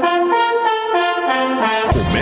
Thank you.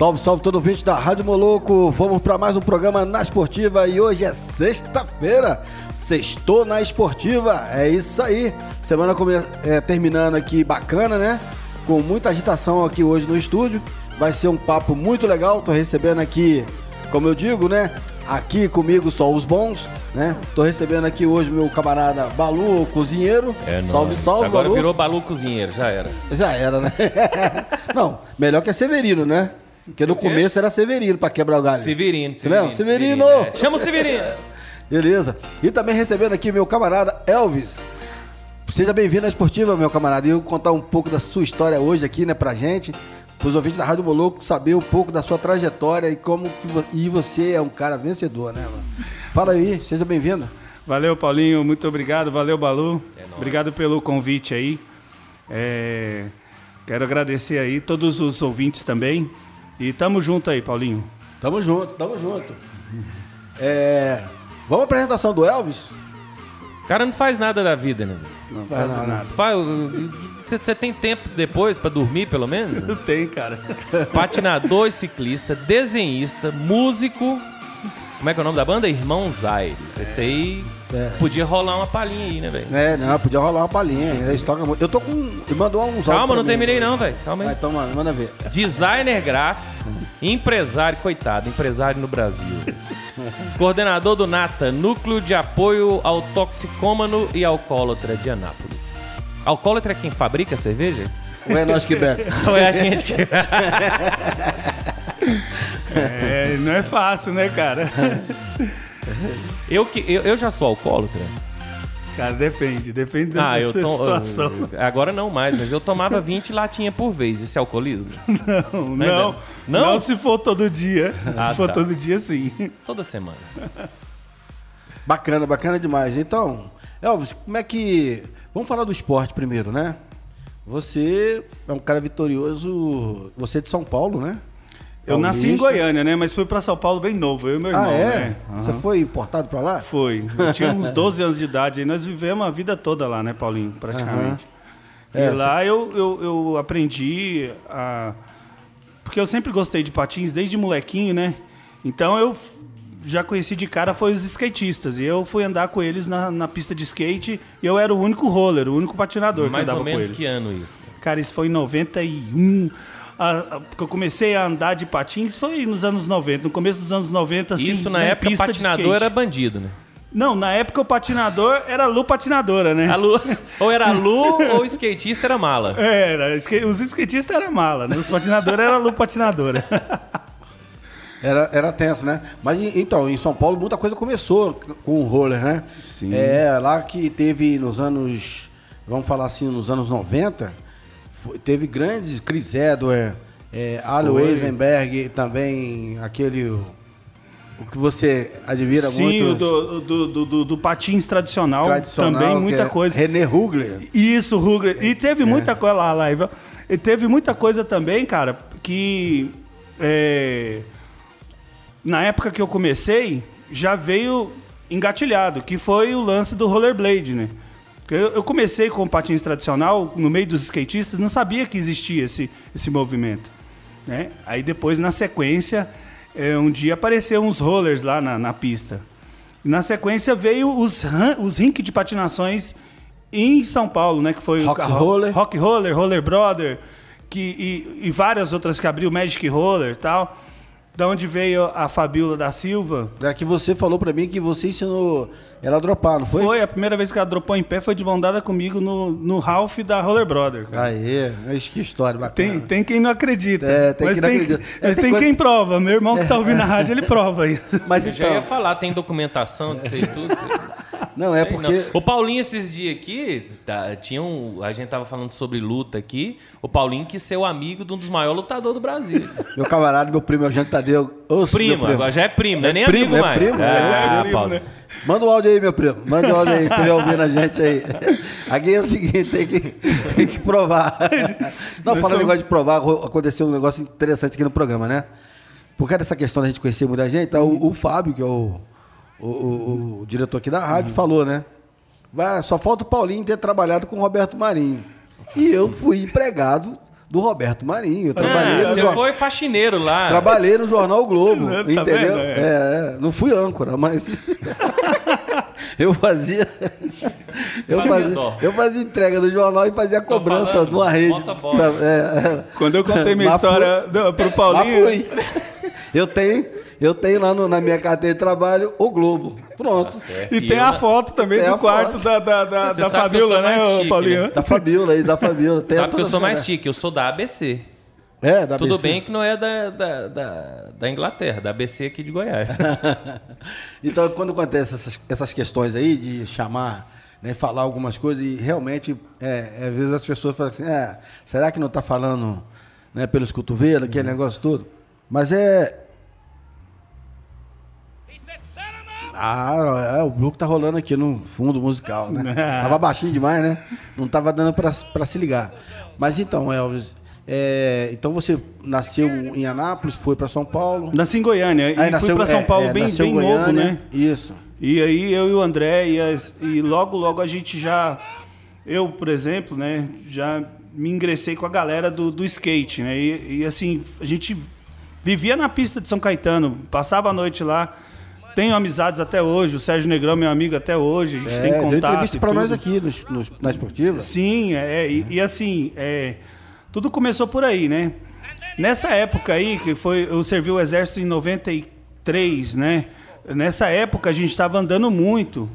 Salve, salve todo ouvinte da Rádio Moloco. Vamos para mais um programa na Esportiva e hoje é sexta-feira. Sextou na Esportiva. É isso aí. Semana come... é, terminando aqui bacana, né? Com muita agitação aqui hoje no estúdio. Vai ser um papo muito legal. Tô recebendo aqui, como eu digo, né? Aqui comigo só os bons, né? Tô recebendo aqui hoje meu camarada Balu, cozinheiro. É, salve, salve, Agora Balu. virou Balu Cozinheiro, já era. Já era, né? Não, melhor que é Severino, né? Porque no começo era Severino pra quebrar o galho. Severino. Você lembra? Severino! é. Chama o Severino. Beleza. E também recebendo aqui meu camarada Elvis. Seja bem-vindo à Esportiva, meu camarada. E eu vou contar um pouco da sua história hoje aqui, né, pra gente. Pros ouvintes da Rádio Moloco saber um pouco da sua trajetória e como que vo- e você é um cara vencedor, né, mano? Fala aí, seja bem-vindo. Valeu, Paulinho. Muito obrigado. Valeu, Balu. obrigado pelo convite aí. É, Quero agradecer aí todos os ouvintes também. E tamo junto aí, Paulinho. Tamo junto, tamo junto. É. Vamos à apresentação do Elvis? O cara não faz nada da vida, né? Não Faz faz nada. nada. Você tem tempo depois pra dormir, pelo menos? Não tem, cara. Patinador e ciclista, desenhista, músico. Como é que é o nome da banda? Irmãos Aires. Esse aí É. podia rolar uma palhinha aí, né, velho? É, não, podia rolar uma palhinha. Eles tocam muito. Eu tô com. Ele mandou uns Calma, não mim. terminei não, velho. Calma Vai, aí. então, mano, manda ver. Designer gráfico, empresário, coitado, empresário no Brasil. Coordenador do NATA, Núcleo de Apoio ao Toxicômano e Alcoólatra de Anápolis. Alcoólatra é quem fabrica a cerveja? Ou é nós que bebe? Ou é a gente que... É, não é fácil, né, cara? Eu, que, eu, eu já sou alcoólatra. Cara, depende. Depende da Ah, eu sua to... situação. Agora não mais, mas eu tomava 20 latinhas por vez. Isso é alcoolismo? Não, Não é não, não? Não? não se for todo dia. Ah, se for tá. todo dia, sim. Toda semana. Bacana, bacana demais. Então, Elvis, como é que. Vamos falar do esporte primeiro, né? Você é um cara vitorioso. Você é de São Paulo, né? Eu nasci em. Goiânia, né? Mas fui pra São Paulo bem novo, eu e meu irmão, Ah, é? né? Você Aham. foi importado pra lá? Foi. Eu tinha uns 12 anos de idade. E nós vivemos a vida toda lá, né, Paulinho? Praticamente. É, e lá eu, eu, eu aprendi a. Porque eu sempre gostei de patins desde molequinho, né? Então eu já conheci de cara foi os skatistas. E eu fui andar com eles na, na pista de skate. E eu era o único roller, o único patinador que Mais andava ou menos com eles. que ano isso? Cara, isso foi em 91. A, a, porque eu comecei a andar de patins foi nos anos 90, no começo dos anos 90, assim, Isso na né, época pista de patinador era bandido, né? Não, na época o patinador era Lu patinadora, né? A Lu, ou era Lu ou o skatista era mala. Era, skate- os skatistas eram mala, né? Os patinadores era Lu patinadora. Era, era tenso, né? Mas então, em São Paulo muita coisa começou com o roller, né? Sim. É, lá que teve nos anos, vamos falar assim, nos anos 90, foi- teve grandes, Chris Edward, é, Alo Foi. Eisenberg, também aquele, o, que você admira Sim, muito. o do, do, do, do- patins tradicional, tradicional, também muita é coisa. René Hugler. Isso, Rugler. E É. teve muita coisa lá, Ivan. E teve muita coisa também, cara, que é, na época que eu comecei, já veio engatilhado, que foi o lance do rollerblade, né? Eu, eu comecei com patins tradicional, no meio dos skatistas, não sabia que existia esse, esse movimento. Né? Aí depois, na sequência, é, um dia apareceu uns rollers lá na, na pista. E na sequência veio os, os rink de patinações em São Paulo, né? Que foi Rock Roller. Rock Roller, Roller Brother, que, e, e várias outras que abriu, Magic Roller e tal. Da onde veio a Fabiola da Silva. É que você falou pra mim que você ensinou ela a dropar, não foi? Foi, a primeira vez que ela dropou em pé foi de mão dada comigo no, no Ralph da Roller Brother. cara. Aê, mas que história bacana. Tem, tem quem não acredita. É, tem mas quem não tem, acredita. Mas tem coisa- quem prova. Meu irmão que tá ouvindo a rádio, ele prova isso. Mas Eu já ia então, falar, tem documentação disso aí tudo. não, é porque... não. O Paulinho, esses dias aqui, tá, tinha um, a gente tava falando sobre luta aqui. O Paulinho quis ser o amigo de um dos maiores lutadores do Brasil. Meu camarada, meu primo, é o Jean Tadeu. Ouça, meu primo, agora já é primo, não é nem primo, amigo é mais. primo, ah, é primo, Paulinho. né? Manda um áudio aí, meu primo. Manda um áudio aí, que estiver ouvindo a gente aí. Aqui é o seguinte, tem que, tem que provar. Não, falando somos- negócio de provar, aconteceu um negócio interessante aqui no programa, né? Por causa dessa questão da gente conhecer muita gente, então, o, o Fábio, que é o, o, o- o diretor aqui da rádio, falou, né? Vai, só falta o Paulinho ter trabalhado com o Roberto Marinho. E eu fui empregado do Roberto Marinho. Eu trabalhei Ah, no você foi faxineiro lá. Trabalhei no Jornal Globo, Tá entendeu? vendo? É, é, não fui âncora, mas eu fazia eu Fazia eu fazia entrega do jornal e fazia cobrança falando, de uma rede. É, é. Quando eu contei minha Lá história pro Lá Paulinho. fui. Eu tenho, eu tenho lá no- na minha carteira de trabalho o Globo. Pronto. E, E tem eu a foto também Tem do quarto foto. da, da, da, da Fabiola, né, chique, Paulinho? né? Da Fabiola aí, da Fabiola. Tem Sabe que eu sou mais chique, eu sou da ABC. É, da Tudo ABC. bem que não é da, da, da, da Inglaterra, da ABC aqui de Goiás. Então, quando acontece essas, essas questões aí de chamar, né, falar algumas coisas, e realmente, é, às vezes as pessoas falam assim, é, será que não está falando né, pelos cotovelos, aquele negócio todo? Mas é. Ah, é, o bloco tá rolando aqui no fundo musical, né? Tava baixinho demais, né? Não tava dando pra, pra se ligar. Mas então, Elvis, é, então você nasceu em Anápolis, foi pra São Paulo. Nasci em Goiânia. Aí e fui nasceu- pra São é, Paulo é, bem, nasceu bem em novo, Goiânia. né? Isso. E aí eu e o André, e, as- e logo, logo a gente já. Eu, por exemplo, né, já me ingressei com a galera do, do skate, né? E, e, assim, a gente vivia na pista de São Caetano, passava a noite lá. Tenho amizades até hoje, o Sérgio Negrão é meu amigo até hoje, a gente É, tem deu contato. entrevista pra nós aqui nos- nos- na esportiva. Sim, é, e, e assim, é, tudo começou por aí, né? Nessa época aí, que foi, eu servi o exército em 93, né? Nessa época a gente estava andando muito,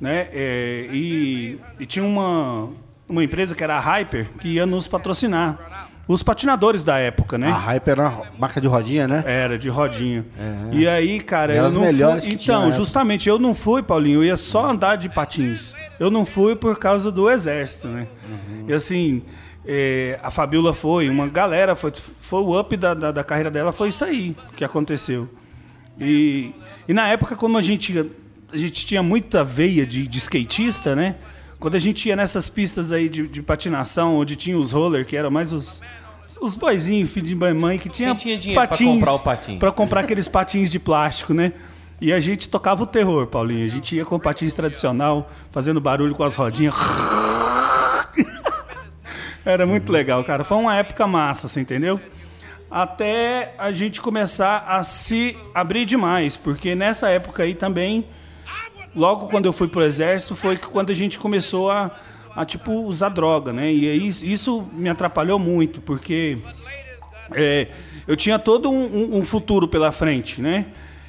né? É, e, e tinha uma, uma empresa que era a Hyper que ia nos patrocinar. Os patinadores da época, né? A Hyper era uma marca de rodinha, né? Era, de rodinha. E aí, cara, Eram eu não melhores fui. Então, justamente, eu não fui, Paulinho, eu ia só andar de patins. Eu não fui por causa do exército, né? Uhum. E assim, é, a Fabiola foi, uma galera, foi, foi o up da, da, da carreira dela, foi isso aí que aconteceu. E, e na época, como a gente, a gente tinha muita veia de, de skatista, né? Quando a gente ia nessas pistas aí de, de patinação, onde tinha os roller, que eram mais os, os boizinhos, filho de mãe, que tinha, Quem tinha dinheiro pra comprar o patim? Pra comprar aqueles patins de plástico, né? E a gente tocava o terror, Paulinho. A gente ia com patins tradicional, fazendo barulho com as rodinhas. Era muito legal, cara. Foi uma época massa, você entendeu? Até a gente começar a se abrir demais, porque nessa época aí também, logo quando eu fui pro exército, foi que quando a gente começou a, a tipo, usar droga, né? E aí isso me atrapalhou muito, porque é, eu tinha todo um, um- um futuro pela frente, né?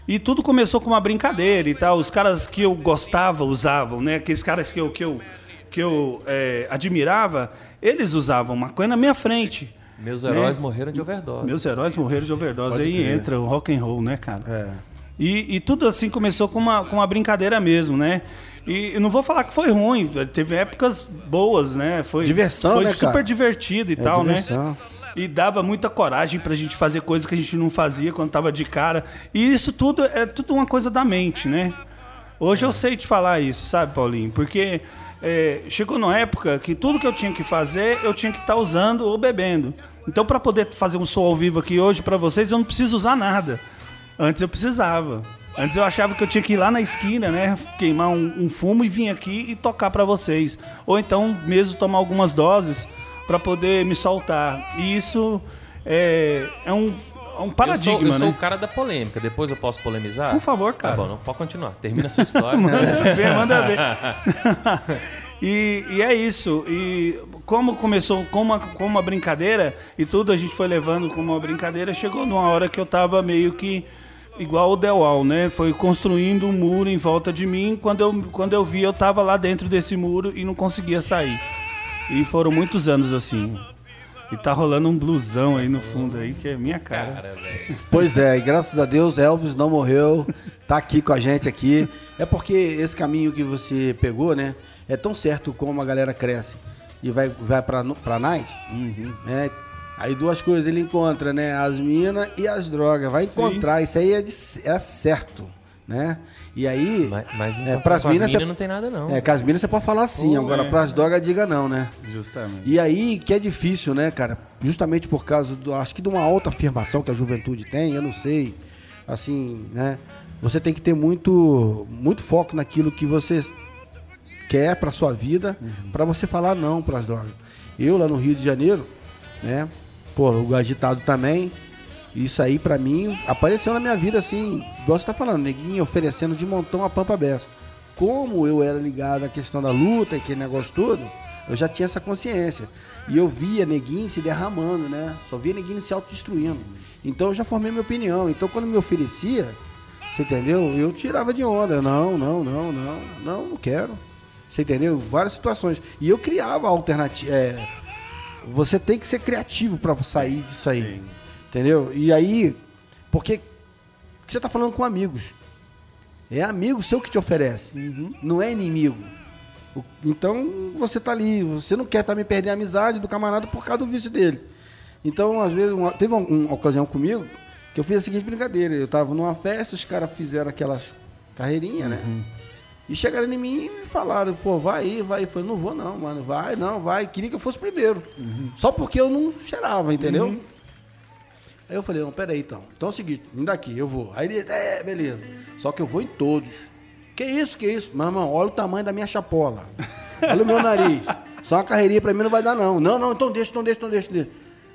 E tudo começou com uma brincadeira e tal. Os caras que eu gostava usavam, né? Aqueles caras que eu, que eu, que eu é, admirava, eles usavam maconha na minha frente. Meus heróis morreram de overdose. Meus heróis morreram de overdose. Pode Aí crer. entra o rock and roll, né, cara? É. E, e tudo assim começou com uma, com uma brincadeira mesmo, né? E eu não vou falar que foi ruim, teve épocas boas, né? Foi, Diversão, foi né, super cara? divertido e É tal, diversão. né? E dava muita coragem pra gente fazer coisas que a gente não fazia quando tava de cara. E isso tudo é tudo uma coisa da mente, né? Hoje eu sei te falar isso, sabe, Paulinho? Porque é, chegou numa época que tudo que eu tinha que fazer, eu tinha que estar usando ou bebendo. Então, para poder fazer um som ao vivo aqui hoje para vocês, eu não preciso usar nada. Antes eu precisava. Antes eu achava que eu tinha que ir lá na esquina, né? Queimar um, um fumo e vir aqui e tocar para vocês. Ou então mesmo tomar algumas doses para poder me soltar. E isso é, é um, é um eu paradigma, sou, eu sou né? o cara da polêmica. Depois eu posso polemizar? Por favor, cara. Tá bom, não pode continuar. Termina a sua história. Manda ver, manda ver. E, e é isso. E como começou com uma, com uma brincadeira e tudo, a gente foi levando como uma brincadeira, chegou numa hora que eu tava meio que igual o Dewal, né? Foi construindo um muro em volta de mim. Quando eu, quando eu vi, eu tava lá dentro desse muro e não conseguia sair. E foram muitos anos assim. E tá rolando um blusão aí no fundo aí, que é minha cara. Cara, velho. Pois é, e graças a Deus Elvis não morreu, tá aqui com a gente aqui. É porque esse caminho que você pegou, né? É tão certo como a galera cresce e vai, vai pra, pra night. né? Aí duas coisas ele encontra, né? As minas e as drogas. Vai encontrar, isso aí é, de, é certo, né? E aí, Mas, mas é, então, com as minas, não tem nada, não. é, com as minas você pode falar sim, Oh, agora é. pras drogas diga não, né? Justamente. E aí que é difícil, né, cara? Justamente por causa do, acho que de uma alta afirmação que a juventude tem, eu não sei, assim, né? Você tem que ter muito, muito foco naquilo que você quer pra sua vida, pra você falar não pras drogas. Eu lá no Rio de Janeiro, né? Pô, o agitado também. Isso aí pra mim apareceu na minha vida assim, igual você tá falando, neguinho oferecendo de montão a pampa beça. Como eu era ligado à questão da luta e aquele negócio todo, eu já tinha essa consciência. E eu via neguinho se derramando, né? Só via neguinho se autodestruindo. Então eu já formei minha opinião. Então quando me oferecia, você entendeu? Eu tirava de onda. Não, não, não, não, não, não quero. Você entendeu? Várias situações. E eu criava alternativa. É, você tem que ser criativo para sair disso aí. Entendeu? E aí, porque você tá falando com amigos. É amigo seu que te oferece. Não é inimigo. Então você tá ali, você não quer também perder a amizade do camarada por causa do vício dele. Então, às vezes, uma- teve uma, uma ocasião comigo que eu fiz a seguinte brincadeira. Eu tava numa festa, os caras fizeram aquelas carreirinhas, né? E chegaram em mim e me falaram, pô, vai aí, vai aí. Eu falei, não vou não, mano, vai, não, vai. Queria que eu fosse primeiro. Só porque eu não cheirava, entendeu? Aí eu falei, não, peraí então. Então é o seguinte, me dá aqui, eu vou. Aí ele disse, é, beleza. Só que eu vou em todos. Que isso, que isso? Meu irmão, olha o tamanho da minha chapola. Olha o meu nariz. Só uma carreirinha pra mim não vai dar, não. Não, não, então deixa, então deixa, então deixa. deixa.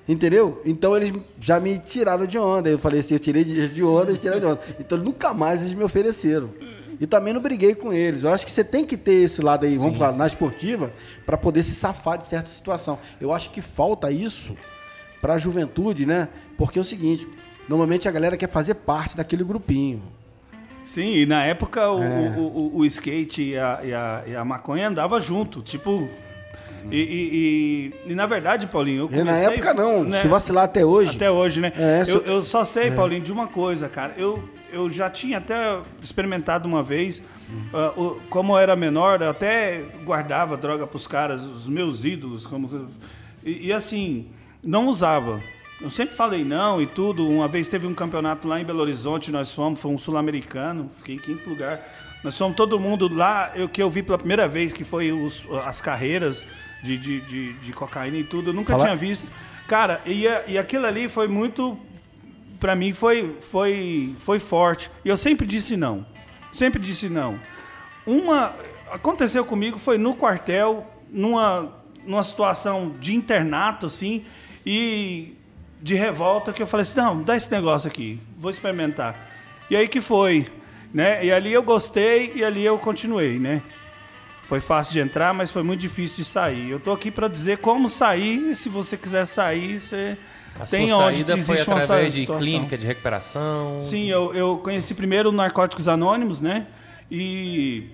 Entendeu? Então eles já me tiraram de onda. Eu falei assim, eu tirei de de onda, eles tiraram de onda. Então nunca mais eles me ofereceram. E também não briguei com eles. Eu acho que você tem que ter esse lado aí, vamos falar, na esportiva, pra poder se safar de certa situação. Eu acho que falta isso para a juventude, né? Porque é o seguinte, normalmente a galera quer fazer parte daquele grupinho. Sim, e na época o, É. o, o- o skate e a, e, a, e a maconha andava junto, tipo. E, e, e- e, na verdade, Paulinho, eu E na comecei, época não, né, se vacilar até hoje. Até hoje, né? É, eu, só- eu só sei, Paulinho, de uma coisa, cara. Eu, eu já tinha até experimentado uma vez, ah, o- como eu era menor, eu até guardava droga pros caras, os meus ídolos, como e, e assim, não usava. Eu sempre falei não e tudo. Uma vez teve um campeonato lá em Belo Horizonte, nós fomos, foi um sul-americano, fiquei em quinto lugar. Nós fomos todo mundo lá, eu que eu vi pela primeira vez, que foi os- as carreiras de, de, de, de cocaína e tudo. Eu nunca Fala- tinha visto. Cara, e, e aquilo ali foi muito. Pra mim foi, foi, foi forte. E eu sempre disse não. Sempre disse não. Uma. Aconteceu comigo, foi no quartel, numa, numa situação de internato, assim, e de revolta, que eu falei assim: não, dá esse negócio aqui, vou experimentar. E aí que foi. Né? E ali eu gostei e ali eu continuei, né? Foi fácil de entrar, mas foi muito difícil de sair. Eu tô aqui para dizer como sair, e se você quiser sair, você A tem sua onde saída foi existe uma através de situação. clínica de recuperação. Sim, eu, eu conheci primeiro Narcóticos Anônimos, né? E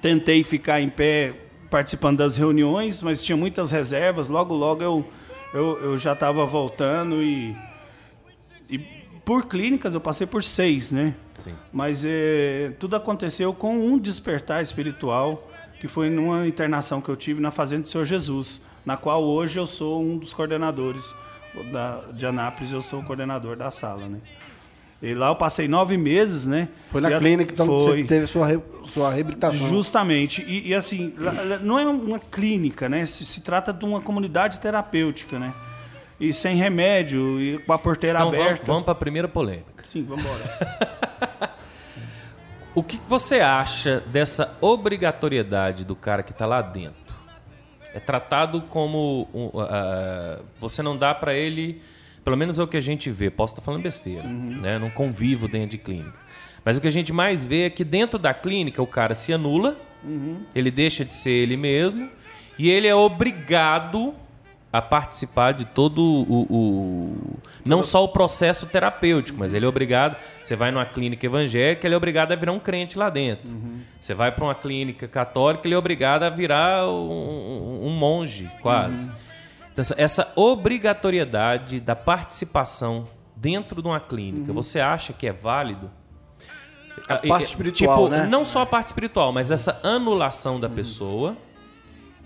tentei ficar em pé participando das reuniões, mas tinha muitas reservas. Logo, logo eu, eu, eu já estava voltando e, e por clínicas eu passei por seis, né? Sim. Mas eh, tudo aconteceu com um despertar espiritual, que foi numa internação que eu tive na Fazenda do Senhor Jesus, na qual hoje eu sou um dos coordenadores da, de Anápolis, eu sou o coordenador da sala, né? E lá eu passei nove meses, né? Foi na E clínica então, que foi. você teve sua, re- sua reabilitação. Justamente. E, e, assim, não é uma clínica, né? Se, se trata de uma comunidade terapêutica, né? E sem remédio, e com a porteira Então vamos, aberta. vamos para a primeira polêmica. Sim, vamos embora. O que você acha dessa obrigatoriedade do cara que está lá dentro? É tratado como um, ah, você não dá para ele, pelo menos é o que a gente vê. Posso estar falando besteira, né? Não convivo dentro de clínica, mas o que a gente mais vê é que dentro da clínica o cara se anula Ele deixa de ser ele mesmo e ele é obrigado a participar de todo o, o- não só o processo terapêutico, mas ele é obrigado. Você vai numa clínica evangélica, ele é obrigado a virar um crente lá dentro. Você vai para uma clínica católica, ele é obrigado a virar um, um- monge, quase. Então, essa- obrigatoriedade da participação dentro de uma clínica, você acha que é válido? A parte espiritual, tipo, né? Não só a parte espiritual, mas essa anulação da pessoa.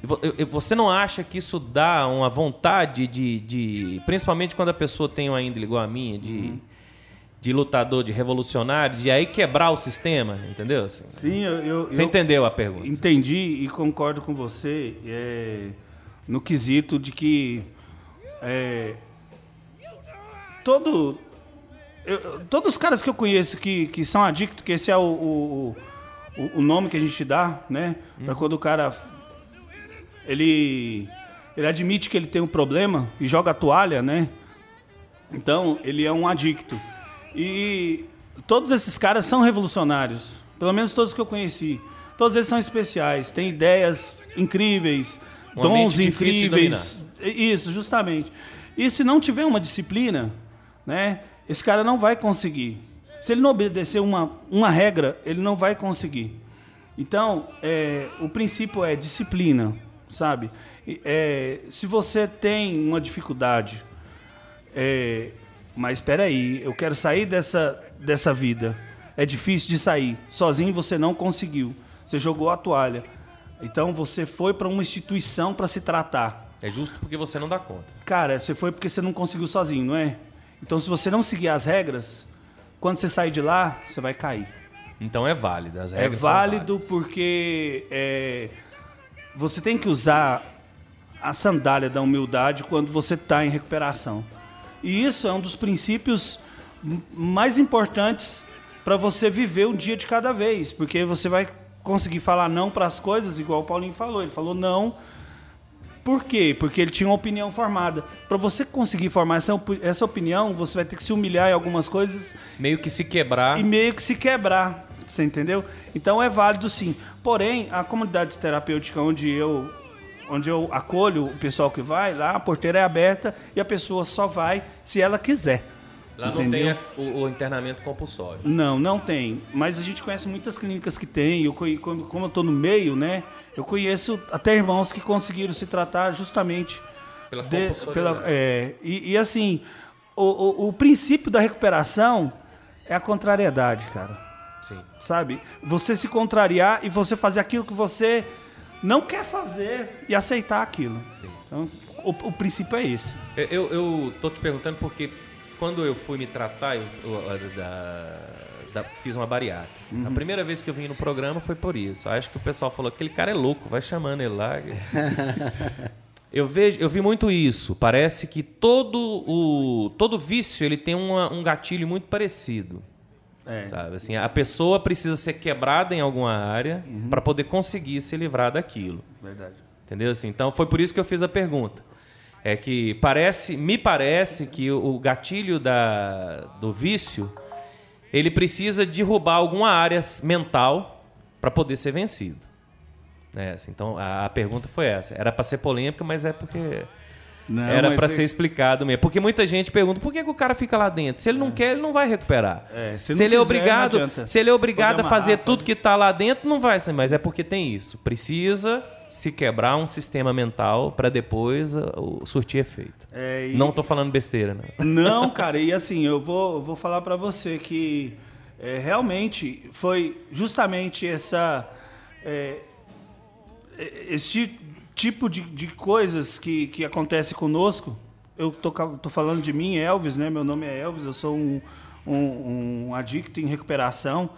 Vo- Você não acha que isso dá uma vontade de. de- principalmente quando a pessoa tem uma índole igual a minha, de, de lutador, de revolucionário, de aí quebrar o sistema, entendeu? Assim, Sim, eu, eu, Você eu entendeu a pergunta? entendi e concordo com você é, no quesito de que é, todo eu- todos os caras que eu conheço que, que são adictos, que esse é o, o, o, o nome que a gente dá, né? Pra quando o cara ele ele admite que ele tem um problema e joga a toalha, né? Então, ele é um adicto. E todos esses caras são revolucionários. Pelo menos todos que eu conheci. Todos eles são especiais, têm ideias incríveis, Uma dons incríveis. Isso, justamente. E se não tiver uma disciplina, né, esse cara não vai conseguir. Se ele não obedecer uma, uma regra, ele não vai conseguir. Então, é, o princípio é disciplina, sabe? É, se você tem uma dificuldade, é, mas espera aí, eu quero sair dessa, dessa vida. É difícil de sair. Sozinho você não conseguiu. Você jogou a toalha. Então você foi para uma instituição para se tratar. É justo porque você não dá conta. Cara, você foi porque você não conseguiu sozinho, não é? Então se você não seguir as regras, quando você sair de lá, você vai cair. Então é válido. As É regras são válido porque é, você tem que usar a sandália da humildade quando você está em recuperação. E isso é um dos princípios mais importantes para você viver um dia de cada vez, porque você vai conseguir falar não para as coisas, igual o Paulinho falou. Ele falou não. Por quê? Porque ele tinha uma opinião formada. Para você conseguir formar essa, essa opinião, você vai ter que se humilhar em algumas coisas Meio que se quebrar. e meio que se quebrar. Você entendeu? Então é válido sim. Porém, a comunidade terapêutica onde eu onde eu acolho o pessoal que vai, lá a porteira é aberta e a pessoa só vai se ela quiser. Lá não entendeu? tem a- o, o internamento compulsório. Não, não tem. Mas a gente conhece muitas clínicas que tem. Eu, como, como eu estou no meio, né? Eu conheço até irmãos que conseguiram se tratar justamente Pela compulsoriedade. pela- é, e, e assim, o, o, o princípio da recuperação é a contrariedade, cara. Sim. Sabe? Você se contrariar e você fazer aquilo que você não quer fazer e aceitar aquilo. Sim. Então, o, o princípio é esse. Eu, eu, eu tô te perguntando porque quando eu fui me tratar, eu, eu, da- da- fiz uma bariátrica. A primeira vez que eu vim no programa foi por isso. Acho que o pessoal falou, aquele cara é louco, vai chamando ele lá. eu, vejo, eu vi muito isso. Parece que todo, o, todo vício ele tem uma- um gatilho muito parecido. É. Sabe? Assim, a pessoa precisa ser quebrada em alguma área para poder conseguir se livrar daquilo. Verdade. Entendeu? Assim, então foi por isso que eu fiz a pergunta. É que parece, me parece que o gatilho da, do vício ele precisa derrubar alguma área mental para poder ser vencido. É, assim, então a, a pergunta foi essa. Era para ser polêmica, mas é porque Não, era para é- ser explicado mesmo. Porque muita gente pergunta por que, que o cara fica lá dentro. Se ele não quer, ele não vai recuperar. É, se se, não ele é quiser, obrigado, não adianta. se ele é obrigado Pode a fazer amarrar, tudo pode- que está lá dentro, não vai ser. Mas é porque tem isso. Precisa se quebrar um sistema mental para depois uh, surtir efeito. É, e- Não tô falando besteira, não. Não, cara, e assim, eu vou, vou falar pra você que é, realmente foi justamente essa. é, é, esse tipo de, de coisas que, que acontece conosco. Eu tô, tô falando de mim, Elvis, né? Meu nome é Elvis, eu sou um, um, um adicto em recuperação,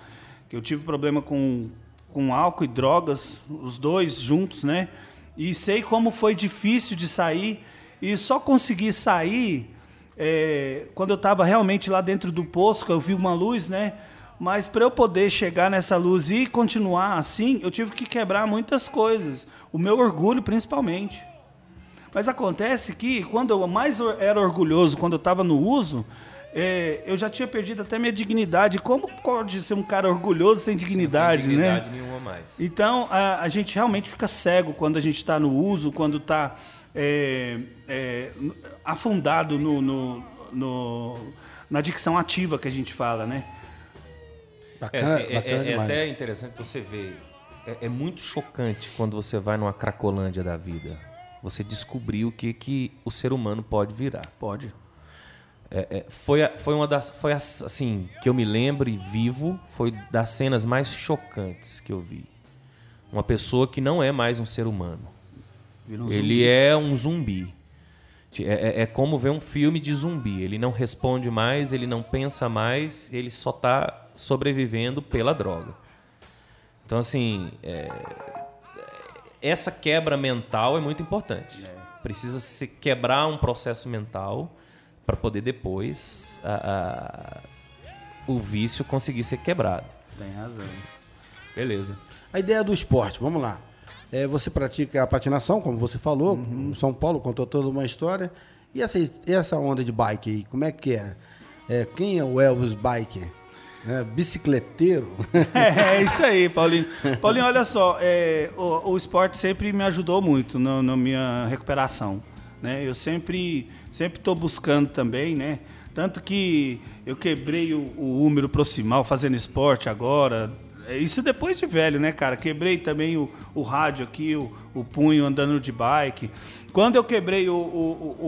que eu tive problema com, com álcool e drogas, os dois juntos, né? E sei como foi difícil de sair, e só consegui sair é, quando eu estava realmente lá dentro do poço, que eu vi uma luz, né? Mas para eu poder chegar nessa luz e continuar assim, eu tive que quebrar muitas coisas. O meu orgulho, principalmente. Mas acontece que quando eu mais era orgulhoso, quando eu estava no uso, é, eu já tinha perdido até minha dignidade. Como pode ser um cara orgulhoso sem dignidade, Sem dignidade né? nenhuma mais. Então, a, a gente realmente fica cego quando a gente está no uso, quando está é, é, afundado no, no- no- na dicção ativa que a gente fala, né? É, Bacana, assim, é- bacana é- é até interessante você ver. É, é muito chocante quando você vai numa cracolândia da vida. Você descobrir o que, que o ser humano pode virar. Pode. É, é, foi, a- foi uma das. Foi as- assim, que eu me lembro e vivo, foi das cenas mais chocantes que eu vi. Uma pessoa que não é mais um ser humano. Um Ele é um zumbi. É, é- é como ver um filme de zumbi. Ele não responde mais, ele não pensa mais, ele só está sobrevivendo pela droga. Então, assim, é, essa quebra mental é muito importante. Precisa se quebrar um processo mental para poder depois a- a- o vício conseguir ser quebrado. Tem razão. Beleza. A ideia do esporte, vamos lá. É, você pratica a patinação, como você falou, Uhum. em São Paulo, contou toda uma história. E essa, essa onda de bike aí, como é que é? É, quem é o Elvis Biker? É, bicicleteiro? É, é isso aí, Paulinho. Paulinho, olha só, é, o, o esporte sempre me ajudou muito na, minha recuperação. Né? Eu sempre sempre estou buscando também, né? Tanto que eu quebrei o, o húmero proximal fazendo esporte agora. É Isso depois de velho, né, cara? Quebrei também o, o rádio aqui, o, o punho andando de bike. Quando eu quebrei o, o, o,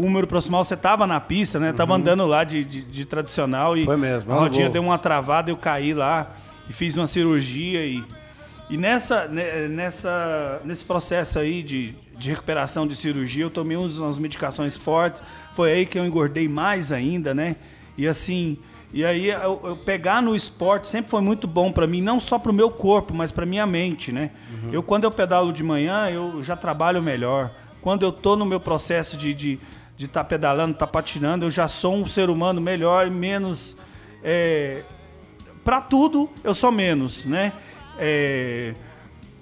o- húmero proximal, você tava na pista, né? Tava andando lá de, de, de tradicional e Foi mesmo, a rodinha deu uma travada, eu caí lá e fiz uma cirurgia e, e nessa, ne- nessa, nesse processo aí de, de recuperação de cirurgia, eu tomei uns, umas medicações fortes, foi aí que eu engordei mais ainda, né? E assim, e aí eu, eu pegar no esporte sempre foi muito bom para mim, não só para o meu corpo, mas para minha mente, né? Eu quando eu pedalo de manhã, eu já trabalho melhor. Quando eu tô no meu processo de de estar pedalando, estar patinando, eu já sou um ser humano melhor, menos é, para tudo eu sou menos, né? É,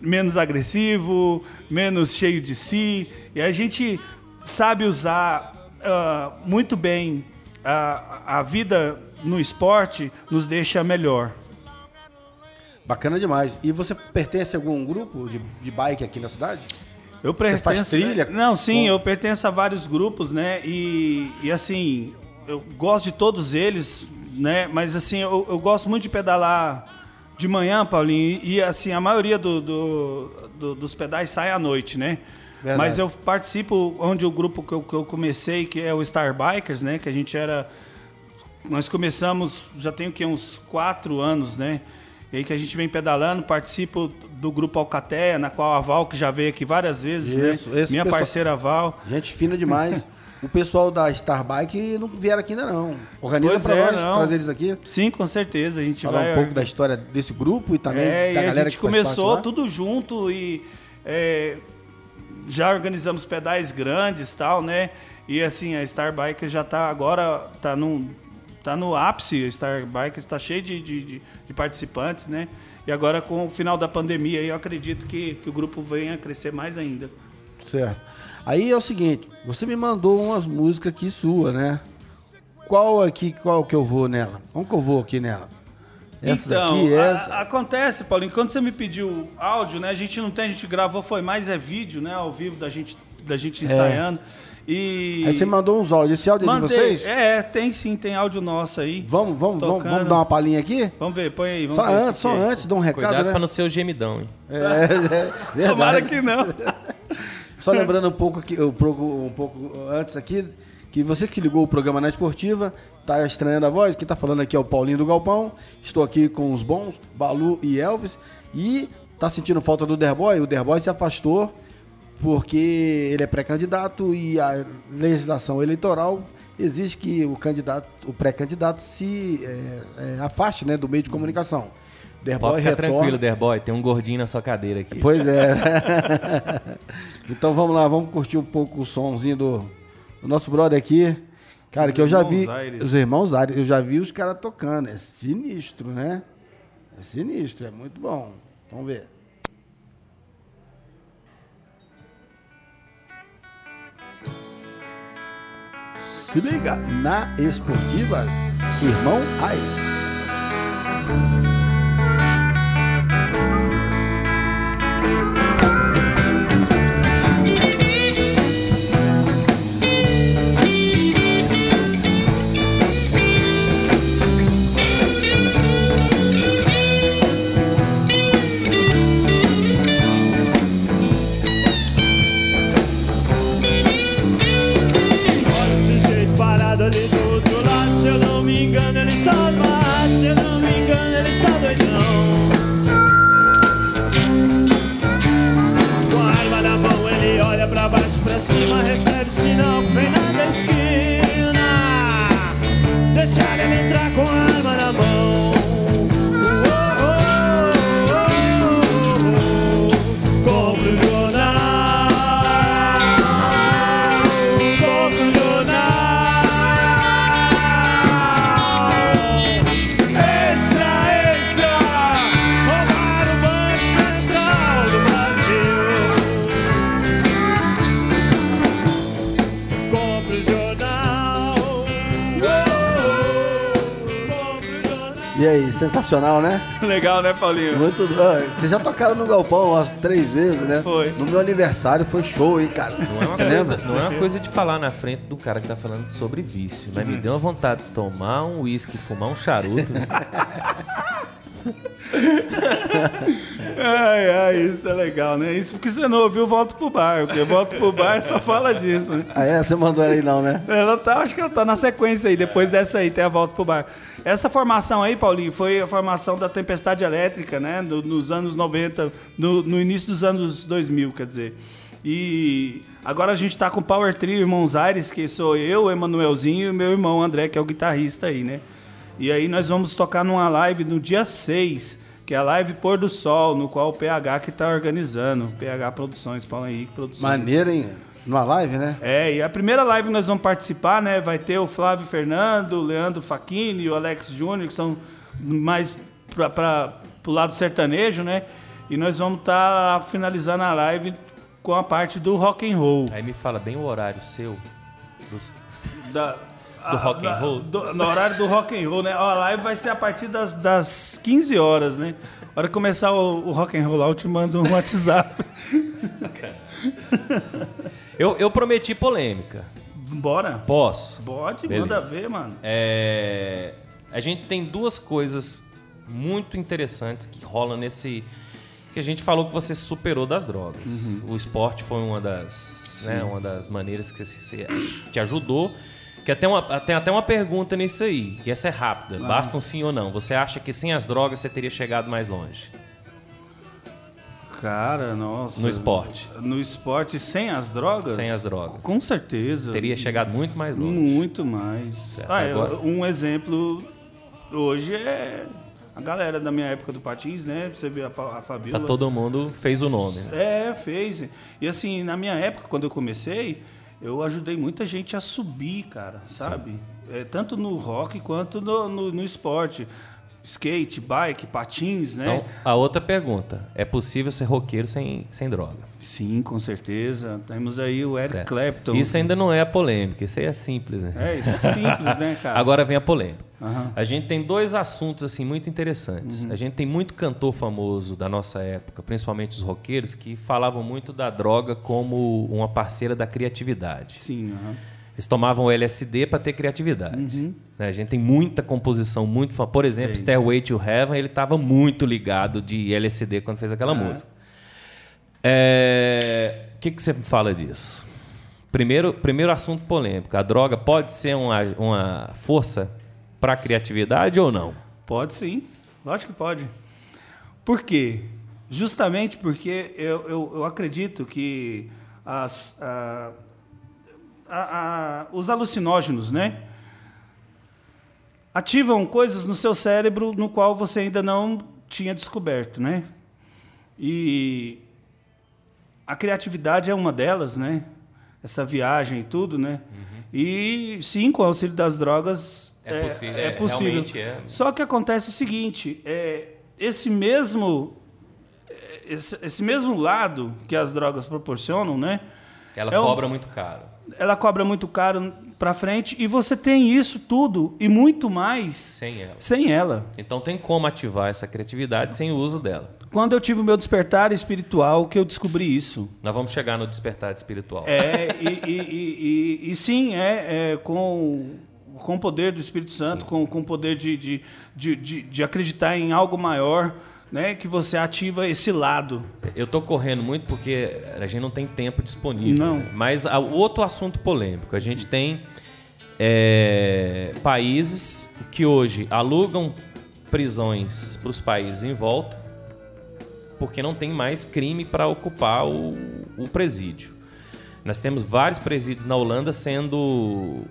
menos agressivo, menos cheio de si. E a gente sabe usar ah, muito bem a, a vida no esporte, nos deixa melhor. Bacana demais. E você pertence a algum grupo de, de bike aqui na cidade? Eu pertenço, faz trilha? Não, sim, Com- eu pertenço a vários grupos, né? E, e assim, eu gosto de todos eles, né? Mas assim, eu, eu gosto muito de pedalar de manhã, Paulinho, e assim, a maioria do, do- do- dos pedais sai à noite, né? Verdade. Mas eu participo onde o grupo que eu, que eu comecei, que é o Star Bikers, né? Que a gente era nós começamos, já tem o que, uns quatro anos, né? E aí que a gente vem pedalando, participo do grupo Alcateia, na qual a Val, que já veio aqui várias vezes, Isso, né? Minha pessoal- parceira Val. Gente fina demais. o pessoal da Star Bike não vieram aqui ainda não. Organiza pra é, nós, não. trazer eles aqui. Sim, com certeza. A gente Falar vai. um pouco da história desse grupo e também é, da e a galera gente que faz começou parte lá. tudo junto e é, já organizamos pedais grandes tal, né? E assim, a Star Bike já tá agora, tá no, tá no ápice, a Star Bike está cheio de, de, de- participantes, né? E agora com o final da pandemia, eu acredito que, que o grupo venha a crescer mais ainda. Certo. Aí é o seguinte, você me mandou umas músicas aqui sua, né? Qual aqui, qual que eu vou nela? Como que eu vou aqui nela? Essas então, aqui, a- essa. acontece, Paulinho, quando você me pediu áudio, né? A gente não tem, a gente gravou, foi mais é vídeo, né? Ao vivo da gente, da gente ensaiando. E. É. Aí você mandou uns áudios. Esse áudio é de Mandei. vocês? É, tem sim, tem áudio nosso aí. Vamos, vamos, vamos, Tocando. vamos dar uma palhinha aqui? Vamos ver, põe aí. Vamos Só antes, só é antes, dá um recado, Cuidado né? pra não ser o gemidão, hein? É, é. Tomara que não. Só lembrando um pouco, aqui, um, pouco, um pouco antes aqui, que você que ligou o programa na Esportiva, tá estranhando a voz, quem tá falando aqui é o Paulinho do Galpão, estou aqui com os bons, Balu e Elvis, e tá sentindo falta do Derboy, o Derboy se afastou porque ele é pré-candidato e a legislação eleitoral exige que o candidato, o pré-candidato se é, é, afaste né, do meio de comunicação. Derboy Pode ficar retorna- tranquilo, Derboy. Tem um gordinho na sua cadeira aqui. Pois é. então vamos lá, vamos curtir um pouco o somzinho do, do nosso brother aqui. Cara, Os que eu já vi. Irmãos Aires. Os irmãos Aires, eu já vi os caras tocando. É sinistro, né? É sinistro, é muito bom. Vamos ver. Se liga na Esportivas, Irmão Aires. Sensacional, né? Legal, né, Paulinho? Muito. Vocês já tocaram no Galpão umas três vezes, né? Foi. No meu aniversário foi show, hein, cara? Não é, uma Você coisa, lembra? não é uma coisa de falar na frente do cara que tá falando sobre vício, mas me deu uma vontade de tomar um uísque, fumar um charuto. Ai, ai, isso é legal, né? Isso porque você não ouviu Volto pro Bar, porque Volto pro Bar só fala disso, né? Ah, é? Você mandou ela aí não, né? Ela tá, acho que ela tá na sequência aí, depois dessa aí, tem a volta pro bar. Essa formação aí, Paulinho, foi a formação da Tempestade Elétrica, né? No- nos anos 90, no, no início dos anos 2000, quer dizer. E agora a gente tá com o Power Trio Irmãos Aires, que sou eu, Emanuelzinho e meu irmão André, que é o guitarrista aí, né? E aí nós vamos tocar numa live no dia 6, que é a live Pôr do Sol, no qual o PH que tá organizando. PH Produções, Paulo Henrique Produções. Maneiro, hein? Numa live, né? É, e a primeira live que nós vamos participar, né? Vai ter o Flávio Fernando, o Leandro Facchini e o Alex Júnior, que são mais para o lado sertanejo, né? E nós vamos estar finalizando a live com a parte do rock and roll. Aí me fala bem o horário seu. dos- Da, Do rock and roll? do- no horário do rock and roll, né? A live vai ser a partir das, das 15 horas, né? A hora que começar o, o rock and roll lá, eu te mando um WhatsApp. Eu, eu prometi polêmica. Bora. Posso? Pode, Beleza. manda ver, mano. É, a gente tem duas coisas muito interessantes que rolam nesse. Que a gente falou que você superou das drogas. O esporte foi uma das, né, uma das maneiras que você, você te ajudou. Que até uma, tem até uma pergunta nisso aí, que essa é rápida. Basta um sim ou não. Você acha que sem as drogas você teria chegado mais longe? Cara, nossa. No esporte. No esporte sem as drogas? Sem as drogas. Com certeza. Teria chegado muito mais longe. Muito mais. Ah, agora- um exemplo hoje é a galera da minha época do Patins, né? Você vê a, a Fabiola. Tá todo mundo fez o nome. né? É, fez. E assim, na minha época, quando eu comecei, eu ajudei muita gente a subir, cara, sabe? É, tanto no rock quanto no, no, no esporte. Skate, bike, patins, né? Então, a outra pergunta: é possível ser roqueiro sem, sem droga? Sim, com certeza. Temos aí o Eric Certo. Clapton. Isso ainda não é a polêmica, isso aí é simples, né? É, isso é simples, né, cara? Agora vem a polêmica. Aham. A gente tem dois assuntos assim muito interessantes. Uhum. A gente tem muito cantor famoso da nossa época, principalmente os roqueiros, que falavam muito da droga como uma parceira da criatividade. Sim, aham. Eles tomavam o LSD para ter criatividade. Uhum. Né, A gente tem muita composição muito, por exemplo, Stairway to Heaven, ele estava muito ligado de LSD quando fez aquela música. É, O que, que você fala disso? Primeiro, primeiro assunto polêmico. A droga pode ser uma, uma força para a criatividade ou não? Pode sim, lógico que pode. Por quê? Justamente porque eu, eu, eu acredito que as, a- a- a- os alucinógenos, né? Ativam coisas no seu cérebro no qual você ainda não tinha descoberto, né? E a criatividade é uma delas, né? Essa viagem e tudo, né? E sim, com o auxílio das drogas É possível, é, é possível. realmente é. Só que acontece o seguinte, é, esse mesmo esse, esse mesmo lado que as drogas proporcionam, né? Ela É um- cobra muito caro. ela cobra muito caro pra frente e você tem isso tudo e muito mais Sem ela. sem ela. Então tem como ativar essa criatividade sem o uso dela. Quando eu tive o meu despertar espiritual, que eu descobri isso. Nós vamos chegar no despertar espiritual. É, e, e- e- e- e sim, é, é com, com o poder do Espírito Santo, com, com o poder de, de, de, de- de acreditar em algo maior, né, que você ativa esse lado. Eu tô correndo muito porque a gente não tem tempo disponível. Não. né? Mas o outro assunto polêmico, a gente tem é, países que hoje alugam prisões para os países em volta porque não tem mais crime para ocupar o, o presídio. Nós temos vários presídios na Holanda sendo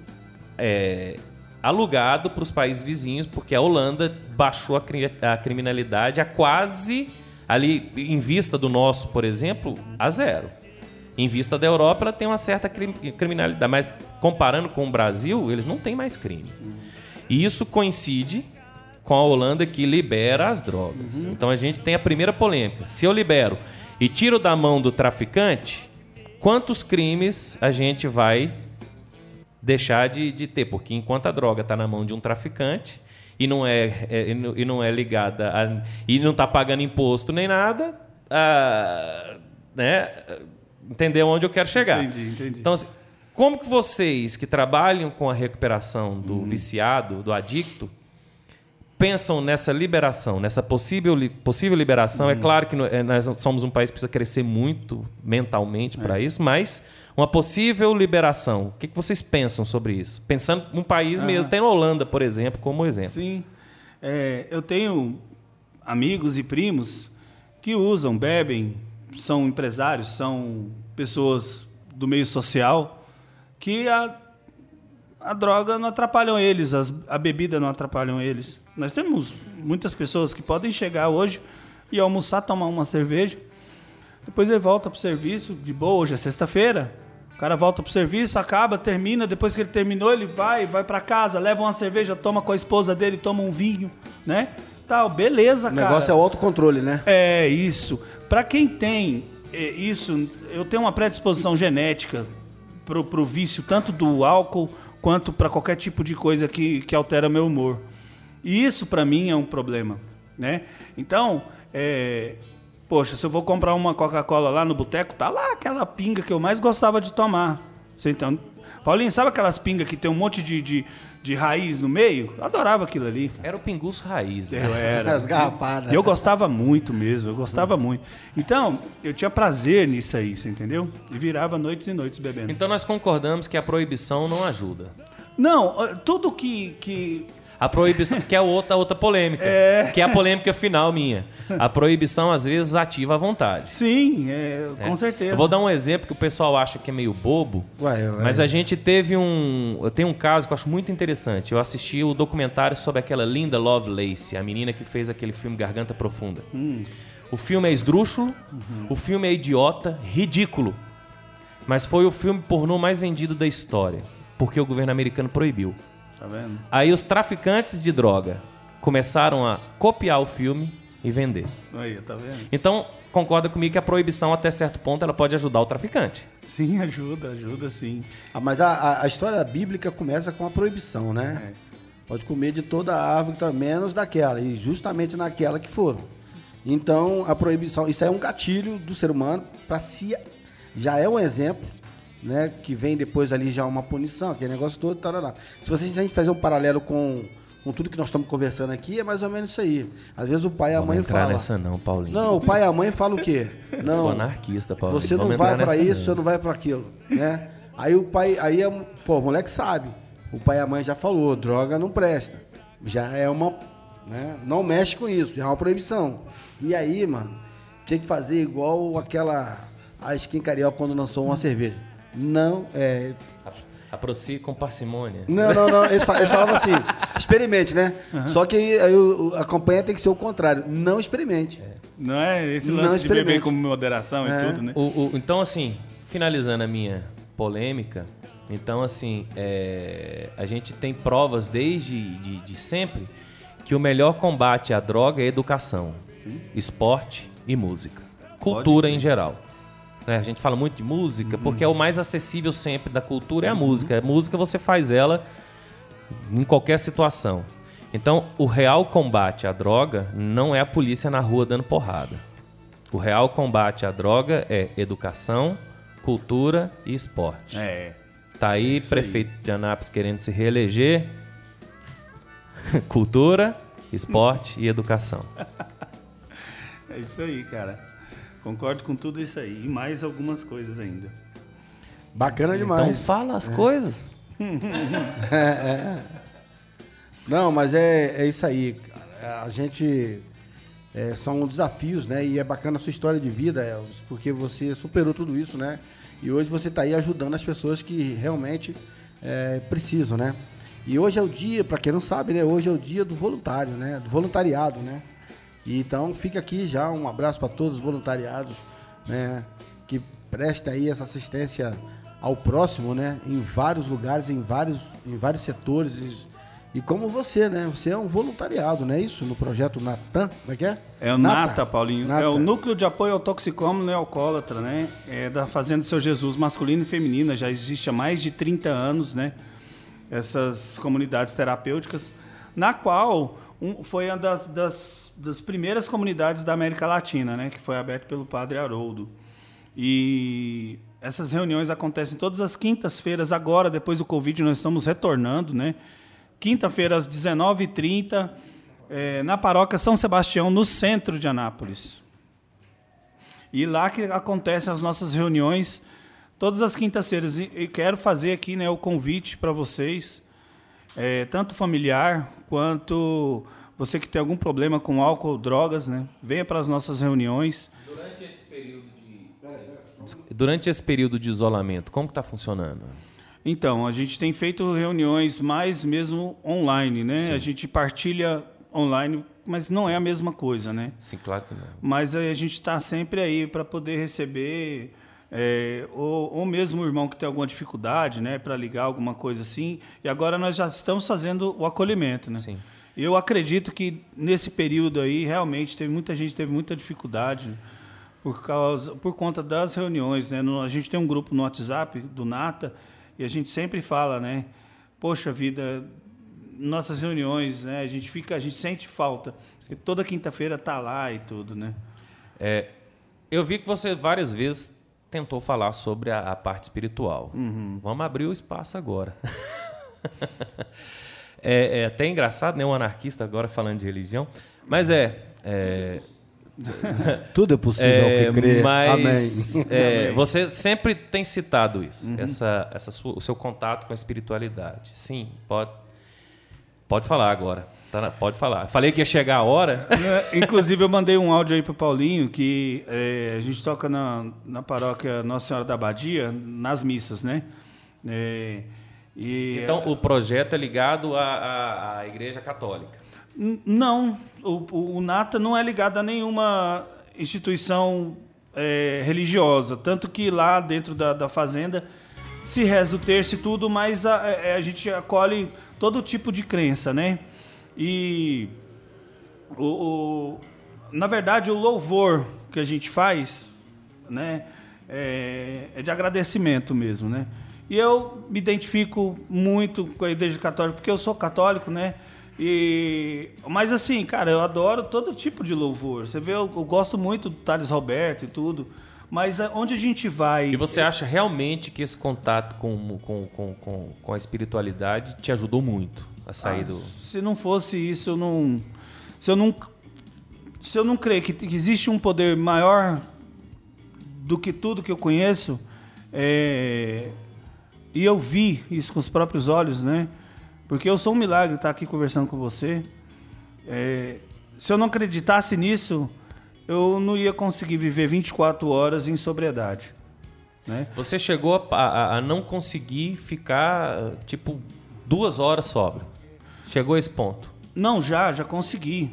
é, alugado para os países vizinhos, porque a Holanda baixou a, cri- a criminalidade a quase, ali em vista do nosso, por exemplo, a zero. Em vista da Europa, ela tem uma certa cri- criminalidade, mas comparando com o Brasil, eles não têm mais crime. E isso coincide com a Holanda que libera as drogas. Então a gente tem a primeira polêmica. Se eu libero e tiro da mão do traficante, quantos crimes a gente vai deixar de, de ter? Porque enquanto a droga está na mão de um traficante e não é, é- e não- é ligada a, e não está pagando imposto nem nada, ah, né? Entendeu onde eu quero chegar? Entendi, entendi. Então, assim, como que vocês que trabalham com a recuperação do viciado, do adicto, pensam nessa liberação, nessa possível, possível liberação? É claro que é, nós somos um país que precisa crescer muito mentalmente para isso, mas uma possível liberação, o que, que vocês pensam sobre isso? Pensando num país mesmo, tem a Holanda, por exemplo, como exemplo. Sim. É, eu tenho amigos e primos que usam, bebem, são empresários, são pessoas do meio social que a, a droga não atrapalham eles, as- a bebida não atrapalham eles. Nós temos muitas pessoas que podem chegar hoje e almoçar, tomar uma cerveja, depois ele volta pro serviço, de boa, hoje é sexta-feira. O cara volta pro serviço, acaba, termina, depois que ele terminou, ele vai, vai para casa, leva uma cerveja, toma com a esposa dele, toma um vinho, né? Tal, beleza, O cara. negócio é o autocontrole, né? É isso. Para quem tem é, isso, eu tenho uma predisposição genética pro, pro vício tanto do álcool quanto para qualquer tipo de coisa que, que altera meu humor. E isso para mim é um problema, né? Então, é, poxa, se eu vou comprar uma Coca-Cola lá no boteco, tá lá aquela pinga que eu mais gostava de tomar. Você então, Paulinho, sabe aquelas pingas que tem um monte de, de, de raiz no meio? Eu adorava aquilo ali. Era o pinguço raiz. né? Eu era. As garrafadas. Eu gostava muito mesmo, eu gostava muito. Então, eu tinha prazer nisso aí, você entendeu? E virava noites e noites bebendo. Então nós concordamos que a proibição não ajuda. Não, ó, tudo que. que A proibição, que é outra, outra polêmica. Que é a polêmica final minha. A proibição, às vezes, ativa a vontade. sim, é, com certeza. Eu vou dar um exemplo que o pessoal acha que é meio bobo. Ué, ué. Mas a gente teve um. Eu tenho um caso que eu acho muito interessante. Eu assisti o documentário sobre aquela Linda Lovelace, a menina que fez aquele filme Garganta Profunda. O filme é esdrúxulo, o filme é idiota, ridículo. Mas foi o filme pornô mais vendido da história. Porque o governo americano proibiu. Tá vendo? Aí os traficantes de droga começaram a copiar o filme e vender. Aí, tá vendo? Então, concorda comigo que a proibição, até certo ponto, ela pode ajudar o traficante. Sim, ajuda, ajuda sim. Ah, mas a, a- história bíblica começa com a proibição, né? Pode comer de toda a árvore, tá, menos daquela, e justamente naquela que foram. Então, a proibição, isso aí é um gatilho do ser humano para se. Já é um exemplo, né? Que vem depois ali já uma punição, aquele negócio todo, tarará. Se, você, se a gente fazer um paralelo com, com tudo que nós estamos conversando aqui, é mais ou menos isso aí. Às vezes o pai e a mãe entrar falam. nessa não, Paulinho. Não, o pai e a mãe falam o quê? Não. Sou anarquista, Paulinho. Você não vai nessa isso, não. você não vai pra aquilo, né? Aí o pai, aí pô, o moleque sabe. O pai e a mãe já falou, droga não presta. Já é uma, né? Não mexe com isso, já é uma proibição. E aí, mano, tinha que fazer igual aquela a skin carioca quando lançou uma cerveja. Não, é, Aprocie com parcimônia. não, não, não. Eles, fa- eles falavam assim, experimente, né? Só que aí, aí a campanha tem que ser o contrário. Não experimente. Não é esse Não lance de beber experimente. com moderação É. e tudo, né? O- o- então, assim, finalizando a minha polêmica, então, assim, é, a gente tem provas desde de, de sempre que o melhor combate à droga é educação, esporte e música. Cultura em geral. Né? A gente fala muito de música, Uhum. porque é o mais acessível sempre da cultura é a música. A música você faz ela em qualquer situação. Então, o real combate à droga não é a polícia na rua dando porrada. O real combate à droga é educação, cultura e esporte. É. Tá aí, prefeito de Anápolis querendo se reeleger. cultura, esporte e educação. É isso aí, cara. Concordo com tudo isso aí. E mais algumas coisas ainda. Bacana Então demais. fala as coisas. Não, mas é, é isso aí. A gente. é, são desafios, né? E é bacana a sua história de vida, Elvis, porque você superou tudo isso, né? E hoje você está aí ajudando as pessoas que realmente é, precisam, né? E hoje é o dia, para quem não sabe, né? Hoje é o dia do voluntário, né? Do voluntariado, né? E então fica aqui já um abraço para todos os voluntariados, né? Que prestem aí essa assistência ao próximo, né? Em vários lugares, em vários, em vários setores. E, e como você, né? Você é um voluntariado, não é isso? No projeto Natan, como é que é? É o Nata, Paulinho. Nata. É o Núcleo de Apoio ao Toxicômano e Alcoólatra, né? É da Fazenda Seu Jesus, masculino e feminina. Já existe há mais de 30 anos, né? Essas comunidades terapêuticas, na qual um- foi uma das, das, das primeiras comunidades da América Latina, né? Que foi aberta pelo padre Haroldo. E essas reuniões acontecem todas as quintas-feiras. Agora, depois do Covid, nós estamos retornando, né? Quinta-feira, às 19h30, eh, na paróquia São Sebastião, no centro de Anápolis. E lá que acontecem as nossas reuniões, todas as quintas-feiras. E quero fazer aqui né, o convite para vocês, eh, tanto familiar quanto você que tem algum problema com álcool ou drogas, né? Venha para as nossas reuniões. Durante esse período de. Durante esse período de isolamento, como que tá funcionando? Então, a gente tem feito reuniões mais mesmo online, né? A gente partilha online, mas não é a mesma coisa, né? Sim, claro que não. Mas a gente está sempre aí para poder receber, é, ou, ou mesmo o irmão que tem alguma dificuldade, né? Para ligar alguma coisa assim. E agora nós já estamos fazendo o acolhimento, né? Sim. Eu acredito que nesse período aí realmente teve muita gente teve muita dificuldade por causa por conta das reuniões, né? No- a gente tem um grupo no WhatsApp do Nata e a gente sempre fala, né? Poxa vida, nossas reuniões, né? A gente fica, a gente sente falta. Toda quinta-feira tá lá e tudo, né? É, eu vi que você várias vezes tentou falar sobre a, a parte espiritual. Vamos abrir o espaço agora. é, é até engraçado, né? Um anarquista agora falando de religião. Mas é. é, Tudo é possível é, ao que crê. mas Amém. é, você sempre tem citado isso, essa, essa sua- o seu contato com a espiritualidade. Sim, pode, pode falar agora. Tá pode falar. Falei que ia chegar a hora. É, Inclusive, eu mandei um áudio aí pro Paulinho que é, a gente toca na, na paróquia Nossa Senhora da Abadia, nas missas, né? É, e Então, o projeto é ligado à, à- à Igreja Católica. Não, o, o, o Nata não é ligado a nenhuma instituição é, religiosa. Tanto que lá dentro da, da fazenda se reza o terço e tudo, mas a, é, a gente acolhe todo tipo de crença, né? E o, o- na verdade o louvor que a gente faz, né, é, é de agradecimento mesmo, né? E eu me identifico muito com a Igreja Católica porque eu sou católico, né? E mas assim, cara, eu adoro todo tipo de louvor. Você vê, eu, eu gosto muito do Thales Roberto e tudo. Mas a- onde a gente vai? E você acha realmente que esse contato com, com, com, com, com a espiritualidade te ajudou muito a sair do. Se não fosse isso, eu não. Se eu não. Se eu não crer que, que existe um poder maior do que tudo que eu conheço, é, e eu vi isso com os próprios olhos, né? Porque eu sou um milagre estar aqui conversando com você. É, se eu não acreditasse nisso, eu não ia conseguir viver 24 horas em sobriedade. Né? Você chegou a, a- a não conseguir ficar, tipo, duas horas sóbrio. Chegou a esse ponto. Não, já, já consegui.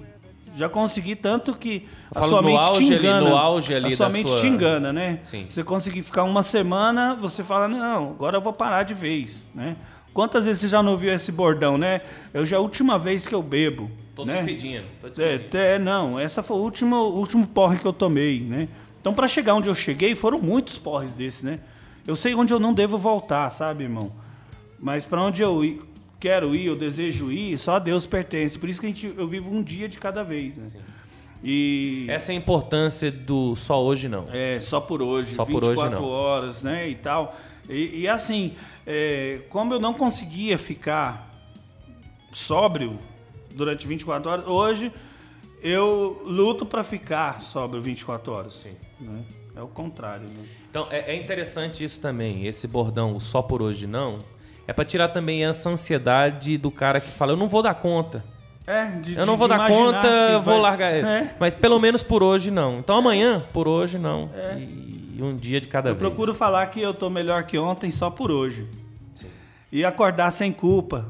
Já consegui tanto que a sua mente auge te ali- engana. no auge ali a sua mente sua- te engana, né? Sim. Você conseguir ficar uma semana, você fala, não, agora eu vou parar de vez, né? Quantas vezes você já não ouviu esse bordão, né? Eu já é a última vez que eu bebo. Tô né? despedindo. Tô É, despedindo. é, não, essa foi o último, o último porre que eu tomei, né? Então, para chegar onde eu cheguei, foram muitos porres desses, né? Eu sei onde eu não devo voltar, sabe, irmão? Mas para onde eu quero ir, eu desejo ir, só a Deus pertence. Por isso que a gente, eu vivo um dia de cada vez, né? E Essa é a importância do só hoje não. é, só por hoje, Só por 24 hoje, não. horas, né, e tal. E, e assim, é, como eu não conseguia ficar sóbrio durante 24 horas, hoje eu luto para ficar sóbrio 24 horas. Sim. Né? É o contrário, né? Então é, é interessante isso também, esse bordão, o só por hoje não, é pra tirar também essa ansiedade do cara que fala, eu não vou dar conta. É, de, Eu não de- vou de dar conta, eu vou vai- largar. É. Mas pelo menos por hoje não. Então amanhã, por hoje não. E, e um dia de cada Eu vez. procuro falar que eu tô melhor que ontem só por hoje. E acordar sem culpa,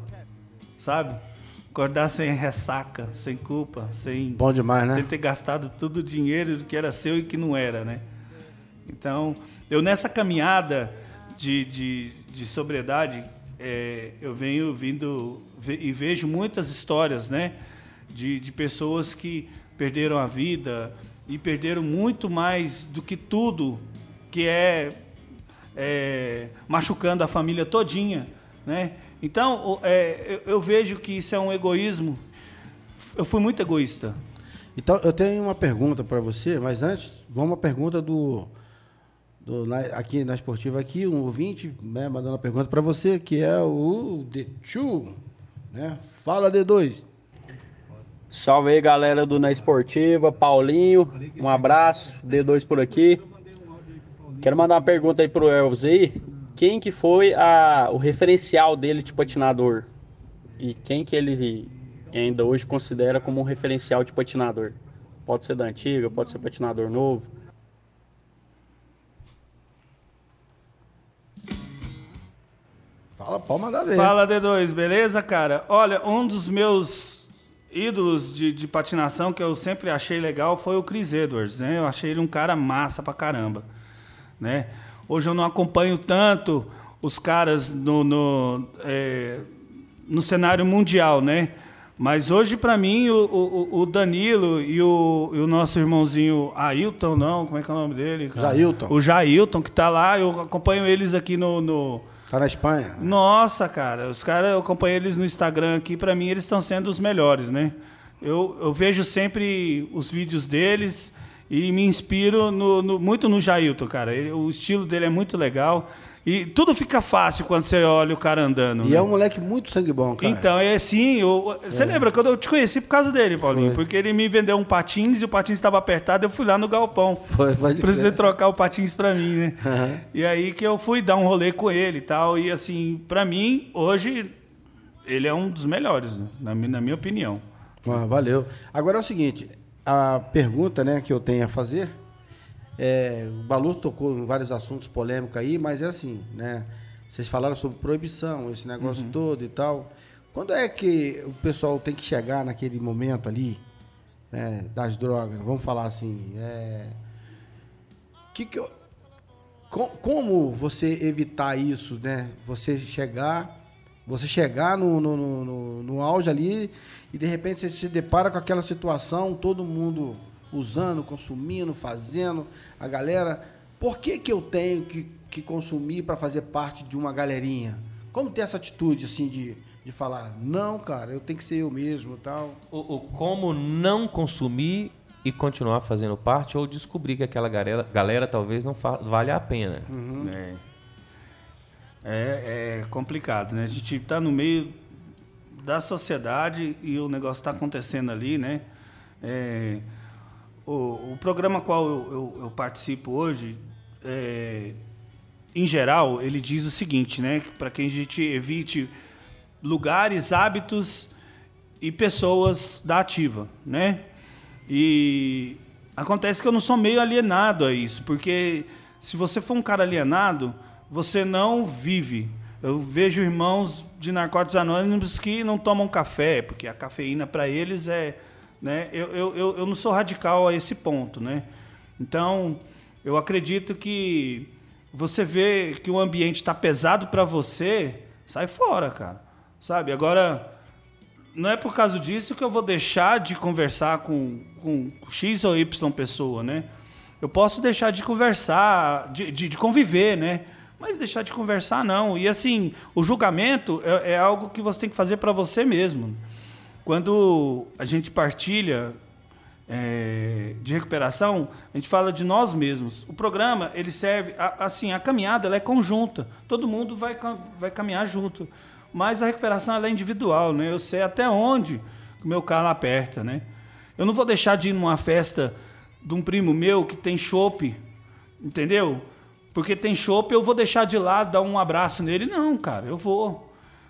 sabe? Acordar sem ressaca, sem culpa, sem Bom demais, né? sem ter gastado todo o dinheiro que era seu e que não era, né? Então, eu nessa caminhada de, de, de sobriedade, é, eu venho vindo ve- e vejo muitas histórias, né? De, de pessoas que perderam a vida e perderam muito mais do que tudo que é, é, machucando a família todinha, né? Então, é, eu, eu vejo que isso é um egoísmo. Eu fui muito egoísta. Então, eu tenho uma pergunta para você, mas antes, vamos uma pergunta do, do na- aqui na esportiva aqui, um ouvinte, né, mandando uma pergunta para você, que é o D2, né? Fala D2. Salve aí, galera do Na Esportiva, Paulinho, um abraço, D2 por aqui. Quero mandar uma pergunta aí pro Elvis aí. Quem que foi a, o referencial dele de patinador? E quem que ele ainda hoje considera como um referencial de patinador? Pode ser da antiga, pode ser patinador novo. Fala, pode mandar ver. Fala D2, beleza, cara? Olha, um dos meus ídolos de, de patinação que eu sempre achei legal foi o Chris Edwards, né? Eu achei ele um cara massa pra caramba, né? Hoje eu não acompanho tanto os caras no, no, é, no cenário mundial, né? Mas hoje, pra mim, o, o, o Danilo e o, e o nosso irmãozinho Ailton, não, como é que é o nome dele? cara? Jailton. O Jailton, que tá lá, eu acompanho eles aqui no- no Tá na Espanha. nossa, cara, os caras, eu acompanhei eles no Instagram aqui, pra mim eles estão sendo os melhores, né? Eu, eu vejo sempre os vídeos deles e me inspiro no- no- muito no Jailton, cara. Ele- o estilo dele é muito legal e tudo fica fácil quando você olha o cara andando. E né? é um moleque muito sangue bom, cara. Então, é sim. você lembra quando eu te conheci por causa dele, Paulinho? Foi. Porque ele me vendeu um patins e o patins estava apertado, eu fui lá no galpão. Foi, pode pra você trocar o patins pra mim, né? E aí que eu fui dar um rolê com ele e tal. E assim, pra mim, hoje, ele é um dos melhores, né? na, na minha opinião. Ah, valeu. Agora é o seguinte, a pergunta né, que eu tenho a fazer, é, o Balu tocou em vários assuntos polêmicos aí, mas é assim, né? Vocês falaram sobre proibição, esse negócio todo e tal. Quando é que o pessoal tem que chegar naquele momento ali, né, das drogas? Vamos falar assim, é, que que eu- co- como você evitar isso, né? Você chegar, você chegar no, no, no, no- no auge ali e de repente você se depara com aquela situação, todo mundo usando, consumindo, fazendo, a galera. Por que, que eu tenho que, que consumir para fazer parte de uma galerinha? Como ter essa atitude assim de, de falar, não, cara, eu tenho que ser eu mesmo e tal. O, o como não consumir e continuar fazendo parte ou descobrir que aquela galera, galera talvez não valha a pena. É. É, é complicado, né? A gente está no meio da sociedade e o negócio está acontecendo ali, né? É, o, o programa qual eu, eu- eu participo hoje, é, em geral, ele diz o seguinte, né? Para que a gente evite lugares, hábitos e pessoas da ativa, né? E acontece que eu não sou meio alienado a isso, porque se você for um cara alienado, você não vive. Eu vejo irmãos de narcóticos anônimos que não tomam café, porque a cafeína para eles é, né? Eu, eu, eu, eu não sou radical a esse ponto, né? Então, eu acredito que você vê que o ambiente está pesado para você, sai fora, cara. Sabe? Agora, não é por causa disso que eu vou deixar de conversar com, com X ou Y pessoa, né? Eu posso deixar de conversar, de, de, de conviver, né? Mas deixar de conversar, não. E assim, o julgamento é, é algo que você tem que fazer para você mesmo. Quando a gente partilha é, de recuperação, a gente fala de nós mesmos. O programa, ele serve, a- assim, a caminhada ela é conjunta. Todo mundo vai, vai caminhar junto. Mas a recuperação ela é individual, né? Eu sei até onde o meu carro aperta, né? Eu não vou deixar de ir numa festa de um primo meu que tem chopp, entendeu? Porque tem chopp, eu vou deixar de lá, dar um abraço nele. Não, cara, eu vou.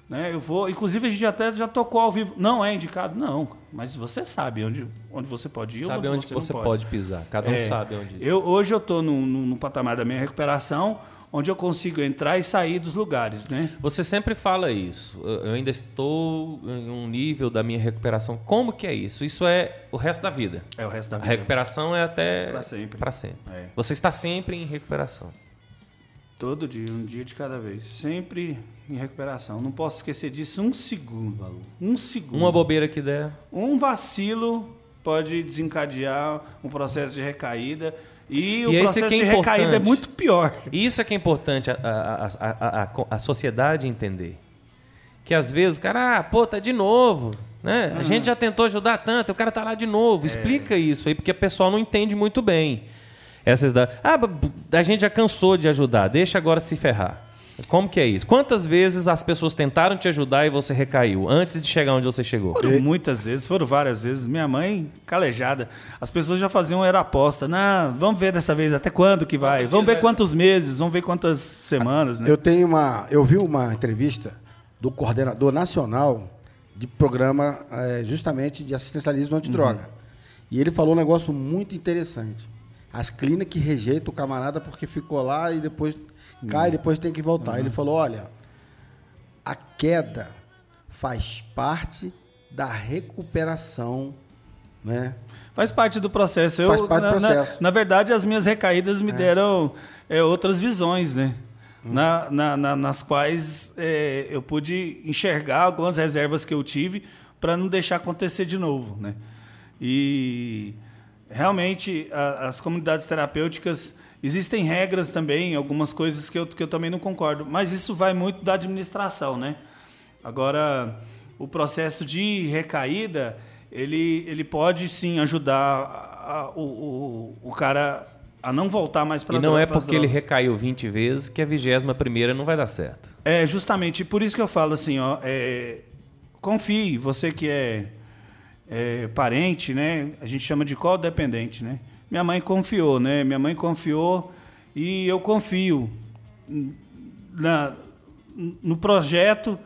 Né? Eu vou. Inclusive, a gente até já tocou ao vivo. Não é indicado? Não. Mas você sabe onde, onde você pode ir Sabe onde não você pode. pisar. Cada um É, sabe onde. Eu, hoje eu estou no, no, no patamar da minha recuperação, onde eu consigo entrar e sair dos lugares, né? Você sempre fala isso. Eu ainda estou em um nível da minha recuperação. Como que é isso? Isso é o resto da vida. É o resto da A vida. recuperação é até Pra sempre. Pra sempre. É. Você está sempre em recuperação. Todo dia, um dia de cada vez. Sempre em recuperação. Não posso esquecer disso um segundo, Alu. Um segundo. Uma bobeira que der. Um vacilo pode desencadear um processo de recaída. E, o E esse processo que é de recaída é muito pior. Isso é que é importante a, a, a, a, sociedade entender. Que às vezes o cara, ah, pô, tá de novo. Né? A gente já tentou ajudar tanto, o cara tá lá de novo. Explica isso aí, porque o pessoal não entende muito bem. Essas da. Ah, a gente já cansou de ajudar, deixa agora se ferrar. Como que é isso? Quantas vezes as pessoas tentaram te ajudar e você recaiu antes de chegar onde você chegou? Foram muitas vezes, foram várias vezes. Minha mãe, calejada. As pessoas já faziam era aposta. Não, vamos ver dessa vez até quando que vai. Vamos ver quantos meses, vamos ver quantas semanas, né? Eu tenho uma. Eu vi uma entrevista do coordenador nacional de programa eh, justamente de assistencialismo antidroga. E ele falou um negócio muito interessante. As clínicas que rejeitam o camarada porque ficou lá e depois cai, depois tem que voltar. Ele falou: olha, a queda faz parte da recuperação, né? Faz parte do processo. Eu, Faz parte do na, na- processo. Na, verdade, as minhas recaídas me deram é, outras visões, né? Na- na- na- nas quais é, eu pude enxergar algumas reservas que eu tive para não deixar acontecer de novo, né? E realmente a- as comunidades terapêuticas existem regras também, algumas coisas que eu, que eu também não concordo, mas isso vai muito da administração, né? Agora, o processo de recaída, ele, ele pode sim ajudar a- a- o, o, o cara a não voltar mais para E não é porque ele recaiu 20 vezes que a vigésima primeira não vai dar certo. É, justamente, por isso que eu falo assim, ó, é, confie, você que é, é parente, né? A gente chama de codependente, né? Minha mãe confiou, né? Minha mãe confiou e eu confio na, no projeto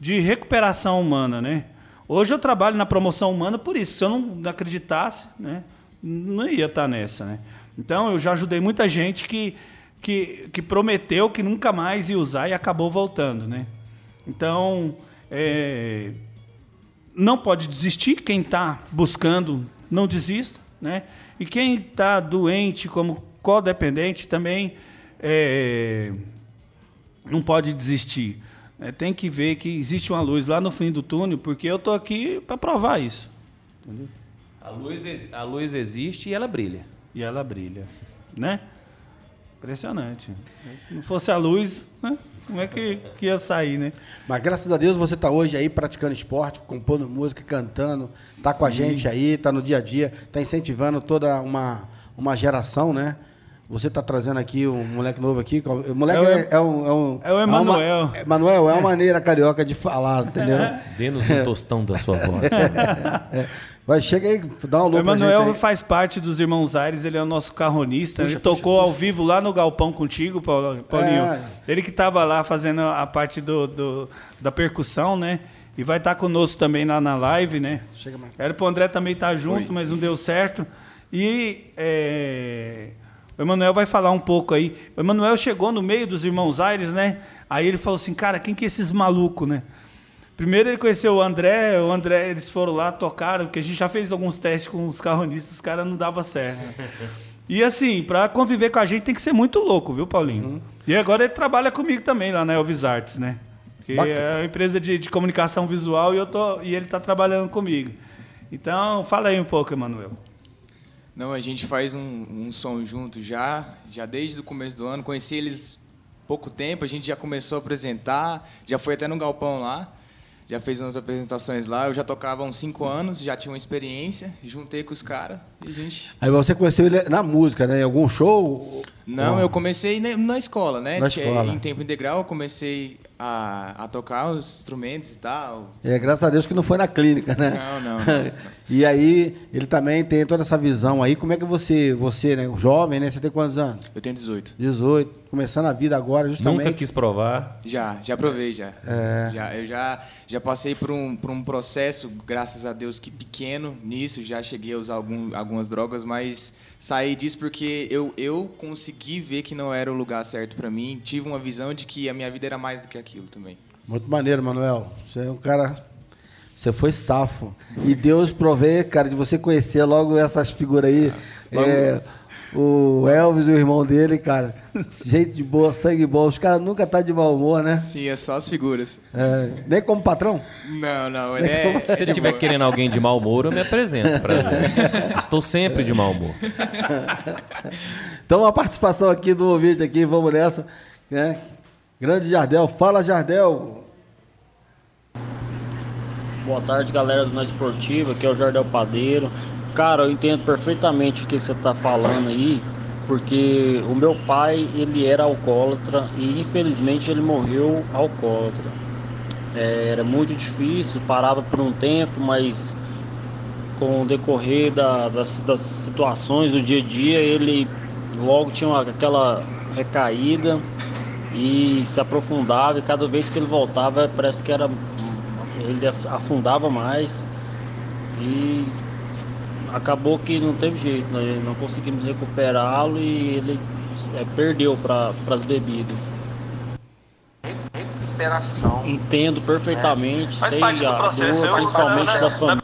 de recuperação humana, né? Hoje eu trabalho na promoção humana por isso. Se eu não acreditasse, né, não ia estar nessa, né? Então eu já ajudei muita gente que, que, que prometeu que nunca mais ia usar e acabou voltando, né? Então é, não pode desistir. Quem está buscando, não desista, né? E quem está doente como codependente também é, não pode desistir. É, tem que ver que existe uma luz lá no fim do túnel, porque eu tô aqui para provar isso. A luz, a luz existe e ela brilha. E ela brilha, né? Impressionante. Se não fosse a luz, né? Como é que, que ia sair, né? Mas graças a Deus você está hoje aí praticando esporte, compondo música, cantando, tá com a gente aí, tá no dia a dia, tá incentivando toda uma, uma geração, né? Você tá trazendo aqui um moleque novo aqui. O moleque É o é, é um, é um. é o uma- Emanuel. É, Emanuel é uma maneira carioca de falar, entendeu? Dê-nos um tostão da sua voz. Vai, chega aí, dá um alô O Emanuel faz parte dos Irmãos Aires, ele é o nosso carronista. ele tocou ao vivo lá no Galpão contigo, Paulinho. É. Ele que estava lá fazendo a parte do, do- da percussão, né? E vai estar conosco também lá na live, né? Chega mais. Era pro André também estar junto, mas não deu certo. E é, o Emanuel vai falar um pouco aí. O Emanuel chegou no meio dos Irmãos Aires, né? Aí ele falou assim, cara, quem que é esses malucos, né? Primeiro ele conheceu o André, o André, eles foram lá, tocaram, porque a gente já fez alguns testes com os carronistas, os caras não dava certo. E assim, pra conviver com a gente tem que ser muito louco, viu, Paulinho? E agora ele trabalha comigo também lá na Elvis Arts, né? Que Bacana. é uma empresa de, de comunicação visual e, eu tô, e ele tá trabalhando comigo. Então, fala aí um pouco, Emanuel. Não, a gente faz um, um som junto já, já desde o começo do ano. Conheci eles pouco tempo, a gente já começou a apresentar, já foi até no galpão lá, já fez umas apresentações lá. Eu já tocava há uns cinco anos, já tinha uma experiência, juntei com os caras e a gente. Aí você conheceu ele na música, né? Em algum show? Não, Ou- eu comecei na, na escola, né? Na Que- escola. Em tempo integral, eu comecei a, a tocar os instrumentos e tal. É, graças a Deus que não foi na clínica, né? Não, não, não, não. e aí, ele também tem toda essa visão aí. Como é que você, você, né, jovem, né? Você tem quantos anos? Eu tenho 18. 18, começando a vida agora, justamente. Nunca quis provar. Já, já provei já. É. já eu já, já passei por um, por um processo, graças a Deus que pequeno nisso, já cheguei a usar algum, algumas drogas, mas saí disso porque eu, eu consegui ver que não era o lugar certo para mim, tive uma visão de que a minha vida era mais do que aquilo também. Muito maneiro, Manuel. Você é um cara. Você foi safo. E Deus provê, cara, de você conhecer logo essas figuras aí. É, o Elvis e o irmão dele, cara. Jeito de boa, sangue bom. Os caras nunca tá de mau humor, né? Sim, é só as figuras. É, nem como patrão. Não, não, ele é... Se ele estiver querendo alguém de mau humor, eu me apresento. Prazer. Estou sempre de mau humor. Então, a participação aqui do ouvinte aqui, vamos nessa. Né? Grande Jardel. Fala, Jardel. Boa tarde, galera do Na Esportiva, aqui é o Jardel Padeiro. Cara, eu entendo perfeitamente o que você está falando aí, porque o meu pai, ele era alcoólatra e infelizmente ele morreu alcoólatra. É, era muito difícil, parava por um tempo, mas com o decorrer da- das, das situações do dia a dia, ele logo tinha uma- aquela recaída e se aprofundava, e cada vez que ele voltava, parece que era ele af- afundava mais e acabou que não teve jeito, né? não conseguimos recuperá-lo e ele é, perdeu para as bebidas. Recuperação. Entendo perfeitamente, Faz sei parte do processo, dor, eu- principalmente né? da família.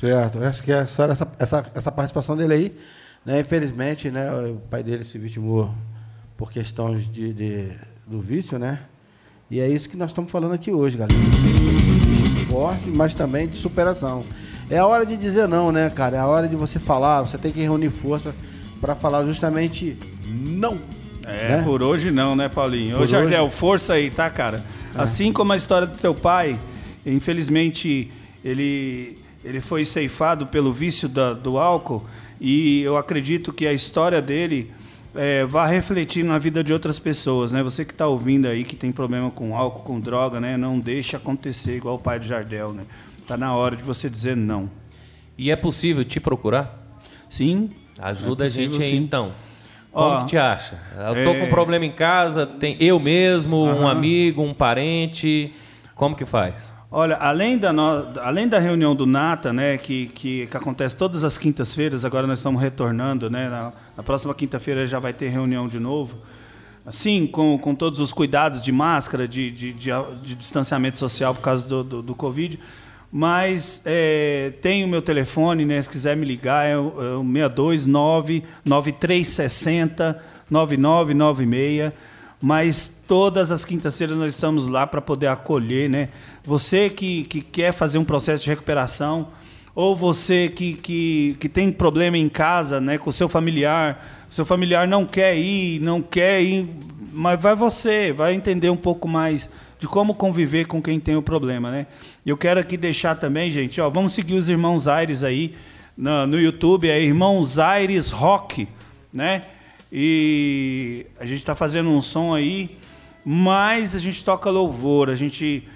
Certo, acho que é só essa, essa, essa participação dele aí. Né? Infelizmente, né, o pai dele se vitimou por questões de, de- do vício, né? E é isso que nós estamos falando aqui hoje, galera. Forte, mas também de superação. É a hora de dizer não, né, cara? É a hora de você falar, você tem que reunir força para falar justamente não. É, né? por hoje não, né, Paulinho? Por Ô, Jardel, hoje- força aí, tá, cara? Assim como a história do teu pai, infelizmente ele, ele foi ceifado pelo vício da- do álcool e eu acredito que a história dele é, vai refletir na vida de outras pessoas, né? Você que está ouvindo aí que tem problema com álcool, com droga, né? Não deixe acontecer igual o pai de Jardel, né? Tá na hora de você dizer não. E é possível te procurar? Sim. Ajuda É a gente possível, aí sim. então. Como Ó, que te acha? Eu tô é- com um problema em casa, tem eu mesmo, um amigo, um parente. Como que faz? Olha, além da, no- além da reunião do Nata, né, que, que, que acontece todas as quintas-feiras, agora nós estamos retornando, né, na, na próxima quinta-feira já vai ter reunião de novo. Assim, com, com todos os cuidados de máscara, de, de, de, de distanciamento social por causa do, do, do Covid. Mas é, tem o meu telefone, né, se quiser me ligar, é o, é o 629 9360 9996 mas todas as quintas-feiras nós estamos lá para poder acolher, né? Você que, que quer fazer um processo de recuperação, ou você que, que, que tem problema em casa, né, com o seu familiar, seu familiar não quer ir, não quer ir, mas vai você, vai entender um pouco mais de como conviver com quem tem o problema, né? Eu quero aqui deixar também, gente, ó, vamos seguir os Irmãos Aires aí no, no YouTube, é Irmãos Aires Rock, né? E a gente está fazendo um som aí, mas a gente toca louvor, a gente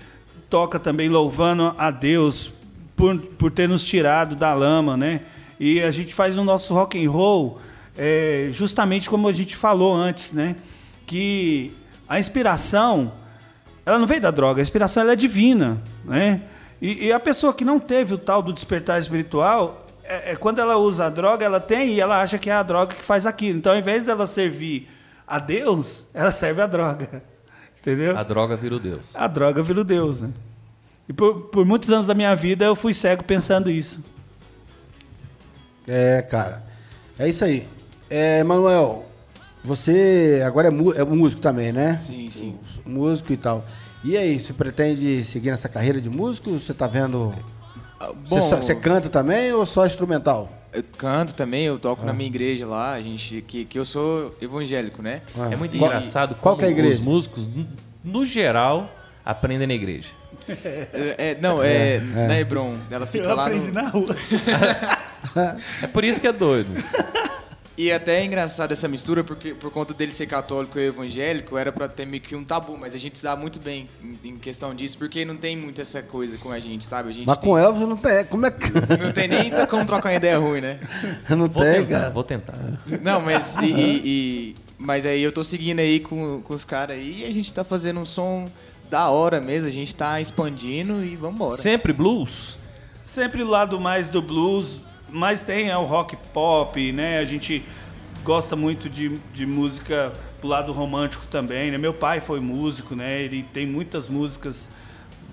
toca também louvando a Deus por, por ter nos tirado da lama, né? E a gente faz o nosso rock and roll é, justamente como a gente falou antes, né? Que a inspiração, ela não veio da droga, a inspiração ela é divina, né? E, e a pessoa que não teve o tal do despertar espiritual, é, é quando ela usa a droga, ela tem e ela acha que é a droga que faz aquilo. Então, ao invés dela servir a Deus, ela serve a droga. Entendeu? A droga vira o Deus. A droga vira o Deus, né? E por, por muitos anos da minha vida eu fui cego pensando isso. É, cara. É isso aí. É, Manuel, você agora é, é músico também, né? Sim, sim. Músico e tal. E aí, você pretende seguir nessa carreira de músico? Você tá vendo. Ah, Você, Bom, só- você canta também ou só instrumental? Eu canto também, eu toco na minha igreja lá, a gente, que, que eu sou evangélico, né? Ah. É muito Qual- engraçado qual como que é a igreja? os músicos, no- geral, aprendem na igreja. É, é, não, é, na Hebron. Ela fica Eu lá aprendi no... na rua. É por isso que é doido. E até é engraçado essa mistura, porque por conta dele ser católico e evangélico, era pra ter meio que um tabu, mas a gente se dá muito bem em, em questão disso, porque não tem muito essa coisa com a gente, sabe? A gente Mas tem- com Elvis não tem. Como é que. não tem nem como trocar uma ideia ruim, né? não Vou tem, tentar, cara. vou tentar. Não, mas e, e- e- mas aí eu tô seguindo aí com, com os caras aí e a gente tá fazendo um som da hora mesmo, a gente tá expandindo e vambora. Sempre blues? Sempre o lado mais do blues, mas tem é, o rock pop, né? A gente gosta muito de, de música do lado romântico também, né? Meu pai foi músico, né? Ele tem muitas músicas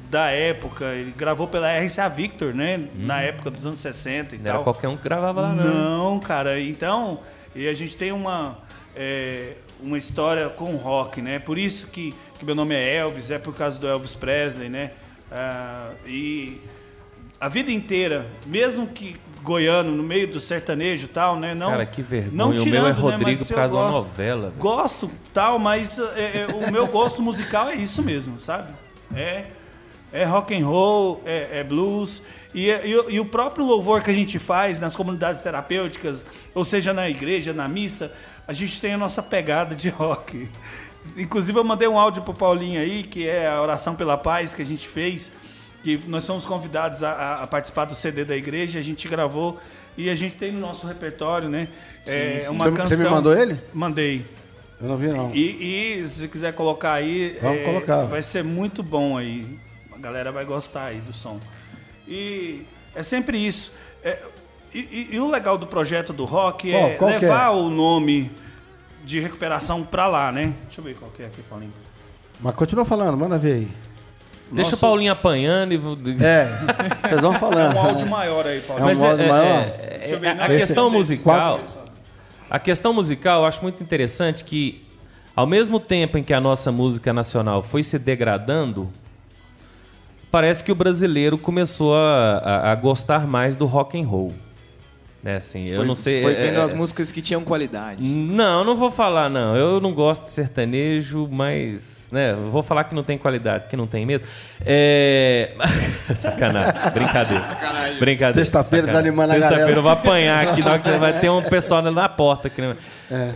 da época, ele gravou pela RCA Victor, né? Na época dos anos 60 e Não tal. era qualquer um que gravava lá, não. Não, cara. Então, e a gente tem uma, é, uma história com rock, né? Por isso que, que meu nome é Elvis, é por causa do Elvis Presley, né? Ah, e a vida inteira, mesmo que goiano, no meio do sertanejo e tal, né? Não, Cara, que vergonha. Não O meu tirando, é né? Rodrigo Mas por causa gosto- novela, velho. Gosto, tal, mas é, é, o meu gosto musical é isso mesmo, sabe? É, é rock and roll, é, é blues. E, e o- e o próprio louvor que a gente faz nas comunidades terapêuticas, ou seja, na igreja, na missa, a gente tem a nossa pegada de rock. Inclusive, eu mandei um áudio pro Paulinho aí, que é a oração pela paz que a gente fez, que nós somos convidados a, a- a participar do CD da igreja, a gente gravou e a gente tem no nosso repertório, né? é sim. uma Você- você canção. me mandou ele? Mandei. Eu não vi, não. E, e se você quiser colocar aí, Vamos é, colocar. vai ser muito bom aí. A galera vai gostar aí do som. E é sempre isso. É, e, e- e o legal do projeto do rock é que levar é? o nome de recuperação pra lá, né? Deixa eu ver qual que é aqui, Paulinho. Mas continua falando, manda ver aí. Deixa Nossa. o Paulinho apanhando e... vou- É, vocês vão É falando. um áudio maior aí, Paulinho. É um é, áudio é- maior? é- Deixa eu ver, é- a questão esse- musical, a questão musical, eu acho muito interessante que ao mesmo tempo em que a nossa música nacional foi se degradando, parece que o brasileiro começou a, a- a gostar mais do rock and roll. Né, assim, eu Foi- não sei. Foi é- vendo é- as músicas que tinham qualidade. Não, não vou falar, não. Eu não gosto de sertanejo, mas. Né, eu vou falar que não tem qualidade, porque não tem mesmo. É. Sacanagem. Brincadeira. Brincadeira. Sexta-feira Sacanagem. desanimando a Sexta-feira galera. eu vou apanhar aqui, que vai ter um pessoal na porta. Aqui, né?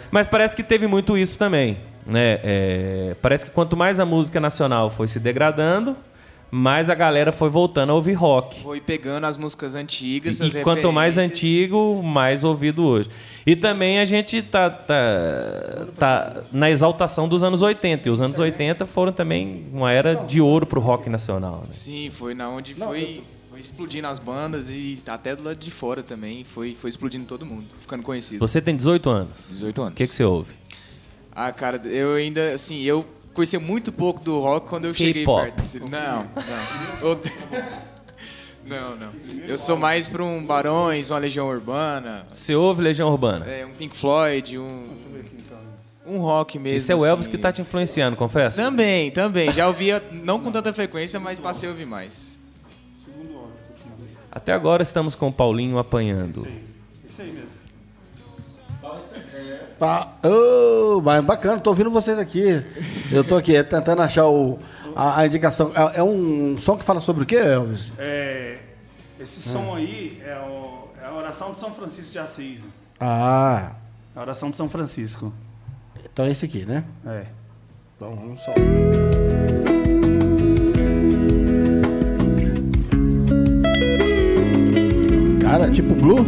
Mas parece que teve muito isso também. Né? É, parece que quanto mais a música nacional foi se degradando, mais a galera foi voltando a ouvir rock. Foi pegando as músicas antigas, E, as e quanto mais antigo, mais ouvido hoje. E também a gente tá, tá, tá na exaltação dos anos 80. E os anos 80 foram também uma era de ouro pro rock nacional. né? Sim, foi na onde foi, foi explodindo as bandas e até do lado de fora também. Foi, foi explodindo todo mundo, ficando conhecido. Você tem 18 anos. 18 anos. O que, que você ouve? Ah, cara, eu ainda, assim, eu conheci muito pouco do rock quando eu cheguei perto. desse- Não, não. Eu- Não, não. Eu sou mais pra um Barões, uma Legião Urbana, Você ouve Legião Urbana? é, um Pink Floyd, um... Um rock mesmo. Esse é o Elvis assim. que tá te influenciando, confesso? Também, também. Já ouvia, não com tanta frequência, mas passei a ouvir mais. Até agora estamos com o Paulinho apanhando. Tá. Ô, mas bacana, tô ouvindo vocês aqui. Eu tô aqui é, tentando achar o, a, a indicação. É, é um som que fala sobre o quê, Elvis? É, esse som aí é, o- é a oração de São Francisco de Assis. Ah, A oração de São Francisco. então é esse aqui, né? É. Então vamos só. Cara, tipo blue?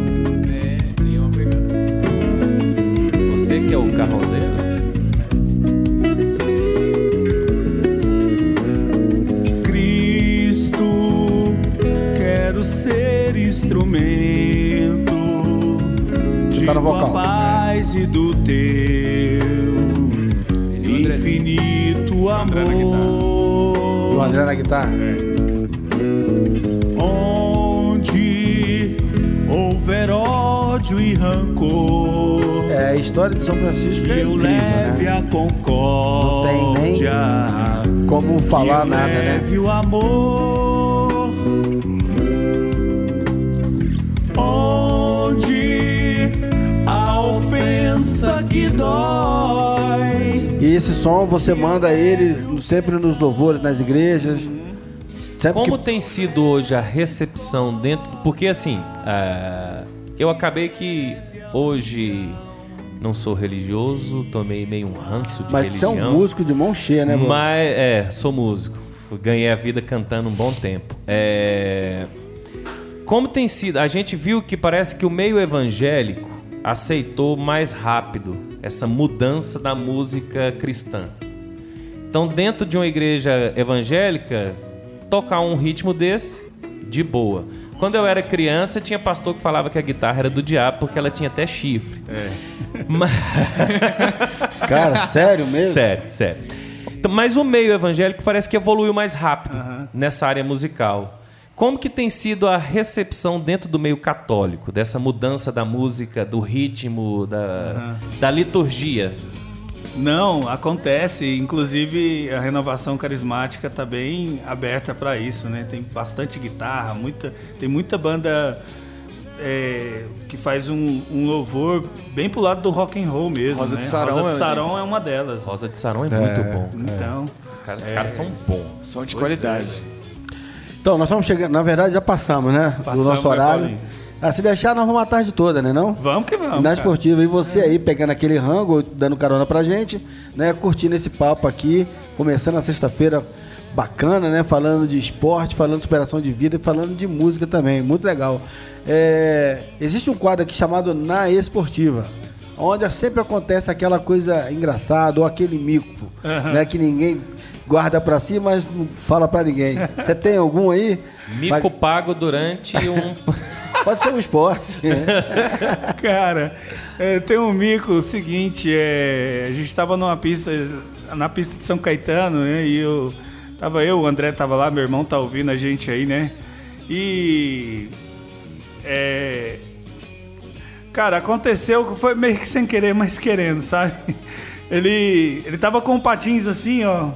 É carrozeiro? Cristo, quero ser instrumento de tá no tua vocal. paz e do teu infinito André na O amor. André na guitarra. Onde houver ódio e rancor, É, história de São Francisco é incrível, né? Não tem nem como falar nada, né? O amor onde a ofensa que dói. E esse som você manda ele sempre nos louvores, nas igrejas. Sempre Como que... tem sido hoje a recepção dentro? Porque assim, é, eu acabei que hoje não sou religioso, tomei meio um ranço de Mas você é religião. um músico de mão cheia, né, mano? Mas, é, sou músico. Ganhei a vida cantando um bom tempo. É, Como tem sido? A gente viu que parece que o meio evangélico aceitou mais rápido essa mudança da música cristã. Então, dentro de uma igreja evangélica, tocar um ritmo desse, de boa. Quando eu era criança, tinha pastor que falava que a guitarra era do diabo porque ela tinha até chifre. Mas... Cara, sério mesmo? Sério, sério. Então, Mas o meio evangélico parece que evoluiu mais rápido nessa área musical. Como que tem sido a recepção dentro do meio católico, dessa mudança da música, do ritmo, da, da liturgia? Não, acontece. Inclusive, a renovação carismática está bem aberta para isso, né? Tem bastante guitarra, muita, tem muita banda é, que faz um, um louvor bem pro lado do rock and roll mesmo. Rosa né? de Sarão Rosa é de um Sarão exemplo. é uma delas. Rosa de Sarão é, muito bom. Então, Cara, os caras são bons. Som de qualidade. Então, nós estamos chegando. Na verdade, já passamos, né? do Passamos, nosso né, horário. Ah, se deixar, nós vamos a tarde toda, né? Não? vamos que vamos. na cara. esportiva. E você aí pegando aquele rango, dando carona pra gente, né? Curtindo esse papo aqui, começando a sexta-feira bacana, né? Falando de esporte, falando de superação de vida e falando de música também. Muito legal. É, existe um quadro aqui chamado Na Esportiva. Onde sempre acontece aquela coisa engraçada ou aquele mico, né? Que ninguém guarda pra si, mas não fala pra ninguém. Você tem algum aí? Mico pago durante um. Pode ser um esporte. Cara, é, tem um mico o seguinte, é, a gente estava numa pista, na pista de São Caetano, né? E eu tava eu, o André tava lá, meu irmão tá ouvindo a gente aí, né? E é, cara, aconteceu que foi meio que sem querer, mas querendo, sabe? Ele ele tava com patins assim, ó,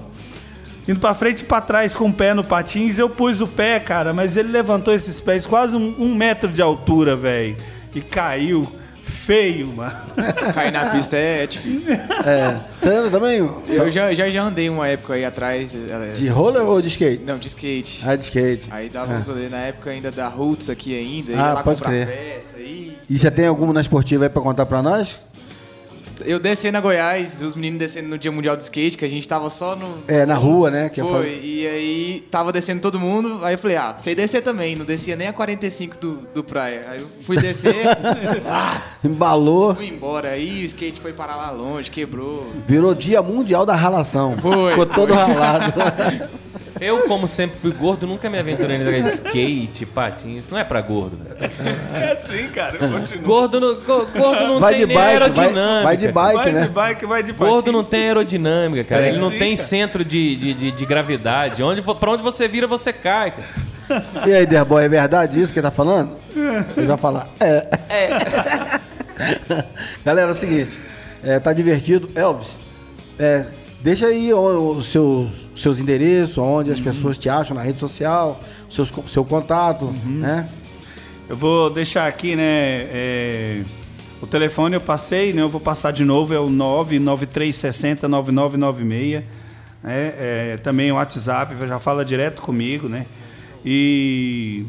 indo pra frente e pra trás com o pé no patins. Eu pus o pé, cara, mas ele levantou esses pés quase um, um metro de altura, velho. E caiu feio, mano. Cair na pista é, é difícil. É. Você anda também? Eu já, já, já andei uma época aí atrás. é, De roller ou de skate? Não, de skate. Ah, de skate. Aí dava uns rolê na época ainda da Roots aqui ainda. Ah, ia lá pode crer. peça aí. E você tem alguma na esportiva aí pra contar pra nós? Eu descendo a Goiás, os meninos descendo no Dia Mundial do Skate, que a gente tava só no. É, na rua, né? Que Foi, e aí tava descendo todo mundo, aí eu falei, ah, sei descer também, não descia nem a 45 do, do praia. Aí eu fui descer, Embalou, fui embora, aí o skate foi parar lá longe, quebrou. virou dia mundial da ralação. Foi, Ficou todo ralado. Eu, como sempre fui gordo, nunca me aventurei em negócio de skate, patins. Não é pra gordo. velho. É assim, cara, continua. Gordo gordo não vai tem de bike, vai, aerodinâmica. vai de bike, Vai né? de bike, vai de patins. Gordo não tem aerodinâmica, cara. É Ele não tem centro de, de, de, de gravidade. Onde, pra onde você vira, você cai. cara. E aí, Derboy, é verdade isso que ele tá falando? Ele vai falar. É. Galera, é o seguinte. é, tá divertido. Elvis, é, deixa aí os seus, seus endereços, onde as pessoas te acham na rede social, seus, seu contato, né? Eu vou deixar aqui, né? é, o telefone eu passei, né? Eu vou passar de novo, é o 993609996. Né? É, também o WhatsApp, já fala direto comigo, né? E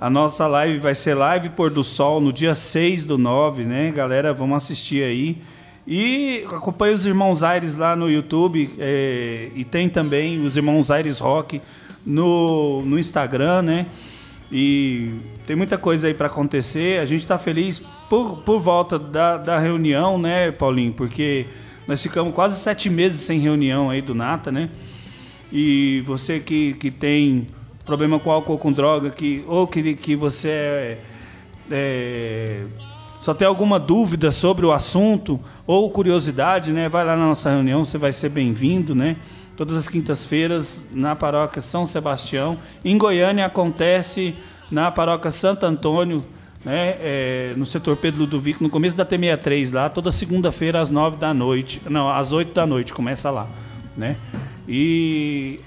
a nossa live vai ser live pôr do sol no dia 6 do 9, né? Galera, vamos assistir aí. E acompanhe os Irmãos Aires lá no YouTube. é, e tem também os Irmãos Aires Rock no, no Instagram, né? E tem muita coisa aí para acontecer. A gente está feliz por, por volta da, da reunião, né, Paulinho? Porque nós ficamos quase sete meses sem reunião aí do Nata, né? E você que, que tem problema com álcool com droga, que, ou que, que você é, é, só tem alguma dúvida sobre o assunto ou curiosidade, né? Vai lá na nossa reunião, você vai ser bem-vindo, né? Todas as quintas-feiras na paróquia São Sebastião. Em Goiânia acontece na paróquia Santo Antônio, né? É, no setor Pedro Ludovico, no começo da T63 lá, toda segunda-feira às nove da noite. Não, às oito da noite, começa lá, né? E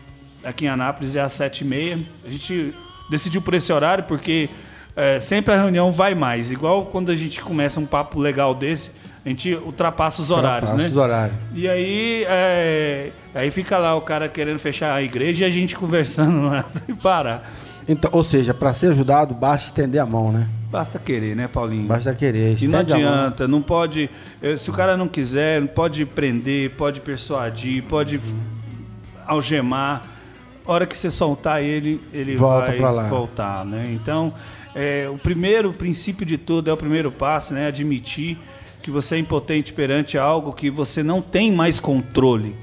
aqui em Anápolis é às sete e meia. A gente decidiu por esse horário porque é, sempre a reunião vai mais. Igual quando a gente começa um papo legal desse, A gente ultrapassa os horários, Ultrapassa né? os horários. E aí, é, aí fica lá o cara querendo fechar a igreja e a gente conversando lá sem parar. Então, ou seja, para ser ajudado, basta estender a mão, né? Basta querer, né, Paulinho? Basta querer. E não adianta, não pode. eh, Se o cara não quiser, pode prender, pode persuadir, pode algemar. A hora que você soltar ele, ele Volta vai voltar, né? Então, eh, o primeiro princípio de tudo é o primeiro passo, né? Admitir que você é impotente perante algo que você não tem mais controle.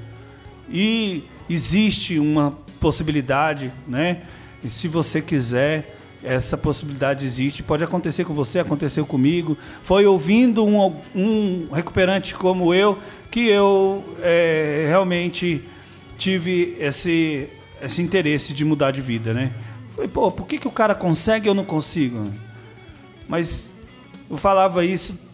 E existe uma possibilidade, né? E se você quiser, essa possibilidade existe. Pode acontecer com você, aconteceu comigo. Foi ouvindo um, um recuperante como eu que eu eh, realmente tive esse, esse interesse de mudar de vida, né? Falei, pô, por que, que o cara consegue e eu não consigo? Mas eu falava isso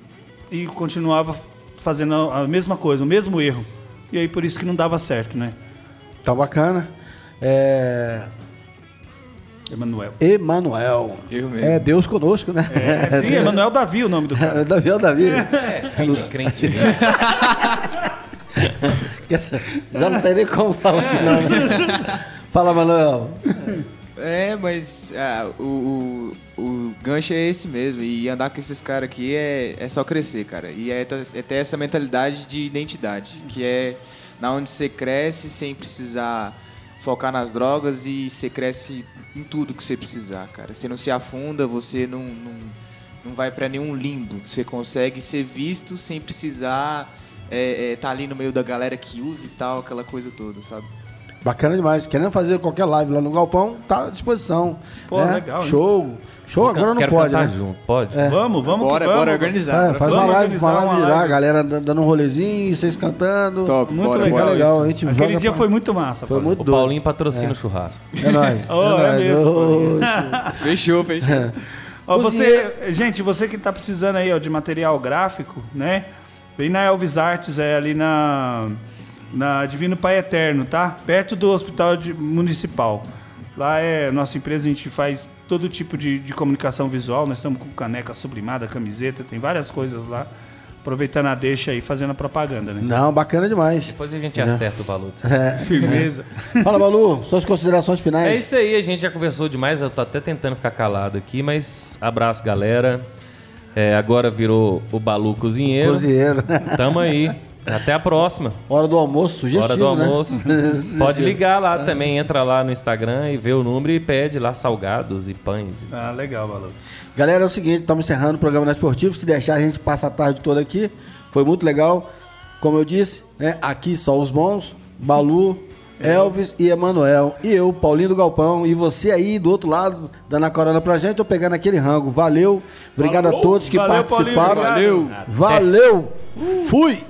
e continuava fazendo a mesma coisa, o mesmo erro. E aí por isso que não dava certo, né? Tá bacana. É... Emanuel. Emanuel. Eu mesmo. É Deus conosco, né? É, sim, Emanuel Davi o nome do cara. Davi é o Davi. É, fim de crente, né? Já não tem nem como falar aqui, não. né? Fala, Manuel. É, mas ah, o, o, o gancho é esse mesmo. E andar com esses caras aqui é, é só crescer, cara. E é, é ter essa mentalidade de identidade, que é na onde você cresce sem precisar focar nas drogas e você cresce em tudo que você precisar, cara. Você não se afunda, você não, não, não vai pra nenhum limbo. Você consegue ser visto sem precisar é, é, tá ali no meio da galera que usa e tal, aquela coisa toda, sabe? Bacana demais. Querendo fazer qualquer live lá no Galpão, tá à disposição. Pô, né? legal, hein? Show. Show agora não pode, né? junto, pode? Vamos, vamos que Bora, vamos. bora organizar. É, faz uma Vamos live, uma live uma lá, live. galera dan- dando um rolezinho, vocês cantando. Top, Muito bora, legal, legal. isso. A gente Aquele dia pra- foi muito massa. Foi muito O doido. Paulinho patrocina o churrasco. É nóis. Oh, é nóis. mesmo, Fechou, fechou. Ó, você, gente, você que está precisando aí ó, de material gráfico, né? Vem na Elvis Artes, é ali na, na Divino Pai Eterno, tá? Perto do Hospital de- Municipal. Lá é nossa empresa, a gente faz todo tipo de, de comunicação visual. Nós estamos com caneca sublimada, camiseta, tem várias coisas lá. Aproveitando a deixa aí, fazendo a propaganda, né? Não, bacana demais. Depois a gente acerta o valor. Firmeza. Fala, Balu, suas considerações finais. É isso aí, a gente já conversou demais, eu tô até tentando ficar calado aqui, mas abraço, galera. É, agora virou o Balu Cozinheiro. Cozinheiro. Tamo aí. Até a próxima. Hora do almoço, sugestivo, Hora do né? almoço. Pode ligar lá também, entra lá no Instagram e vê o número e pede lá salgados e pães. Ah, legal, Balu. Galera, é o seguinte, estamos encerrando o programa da Esportivo. Se deixar, a gente passa a tarde toda aqui. Foi muito legal. Como eu disse, né? Aqui só os bons. Balu, Elvis e Emanuel. E eu, Paulinho do Galpão. E você aí do outro lado, dando a corona pra gente ou pegando aquele rango. Valeu. Obrigado Falou. a todos que Valeu, Paulinho, participaram. obrigado. Valeu. Valeu. Fui.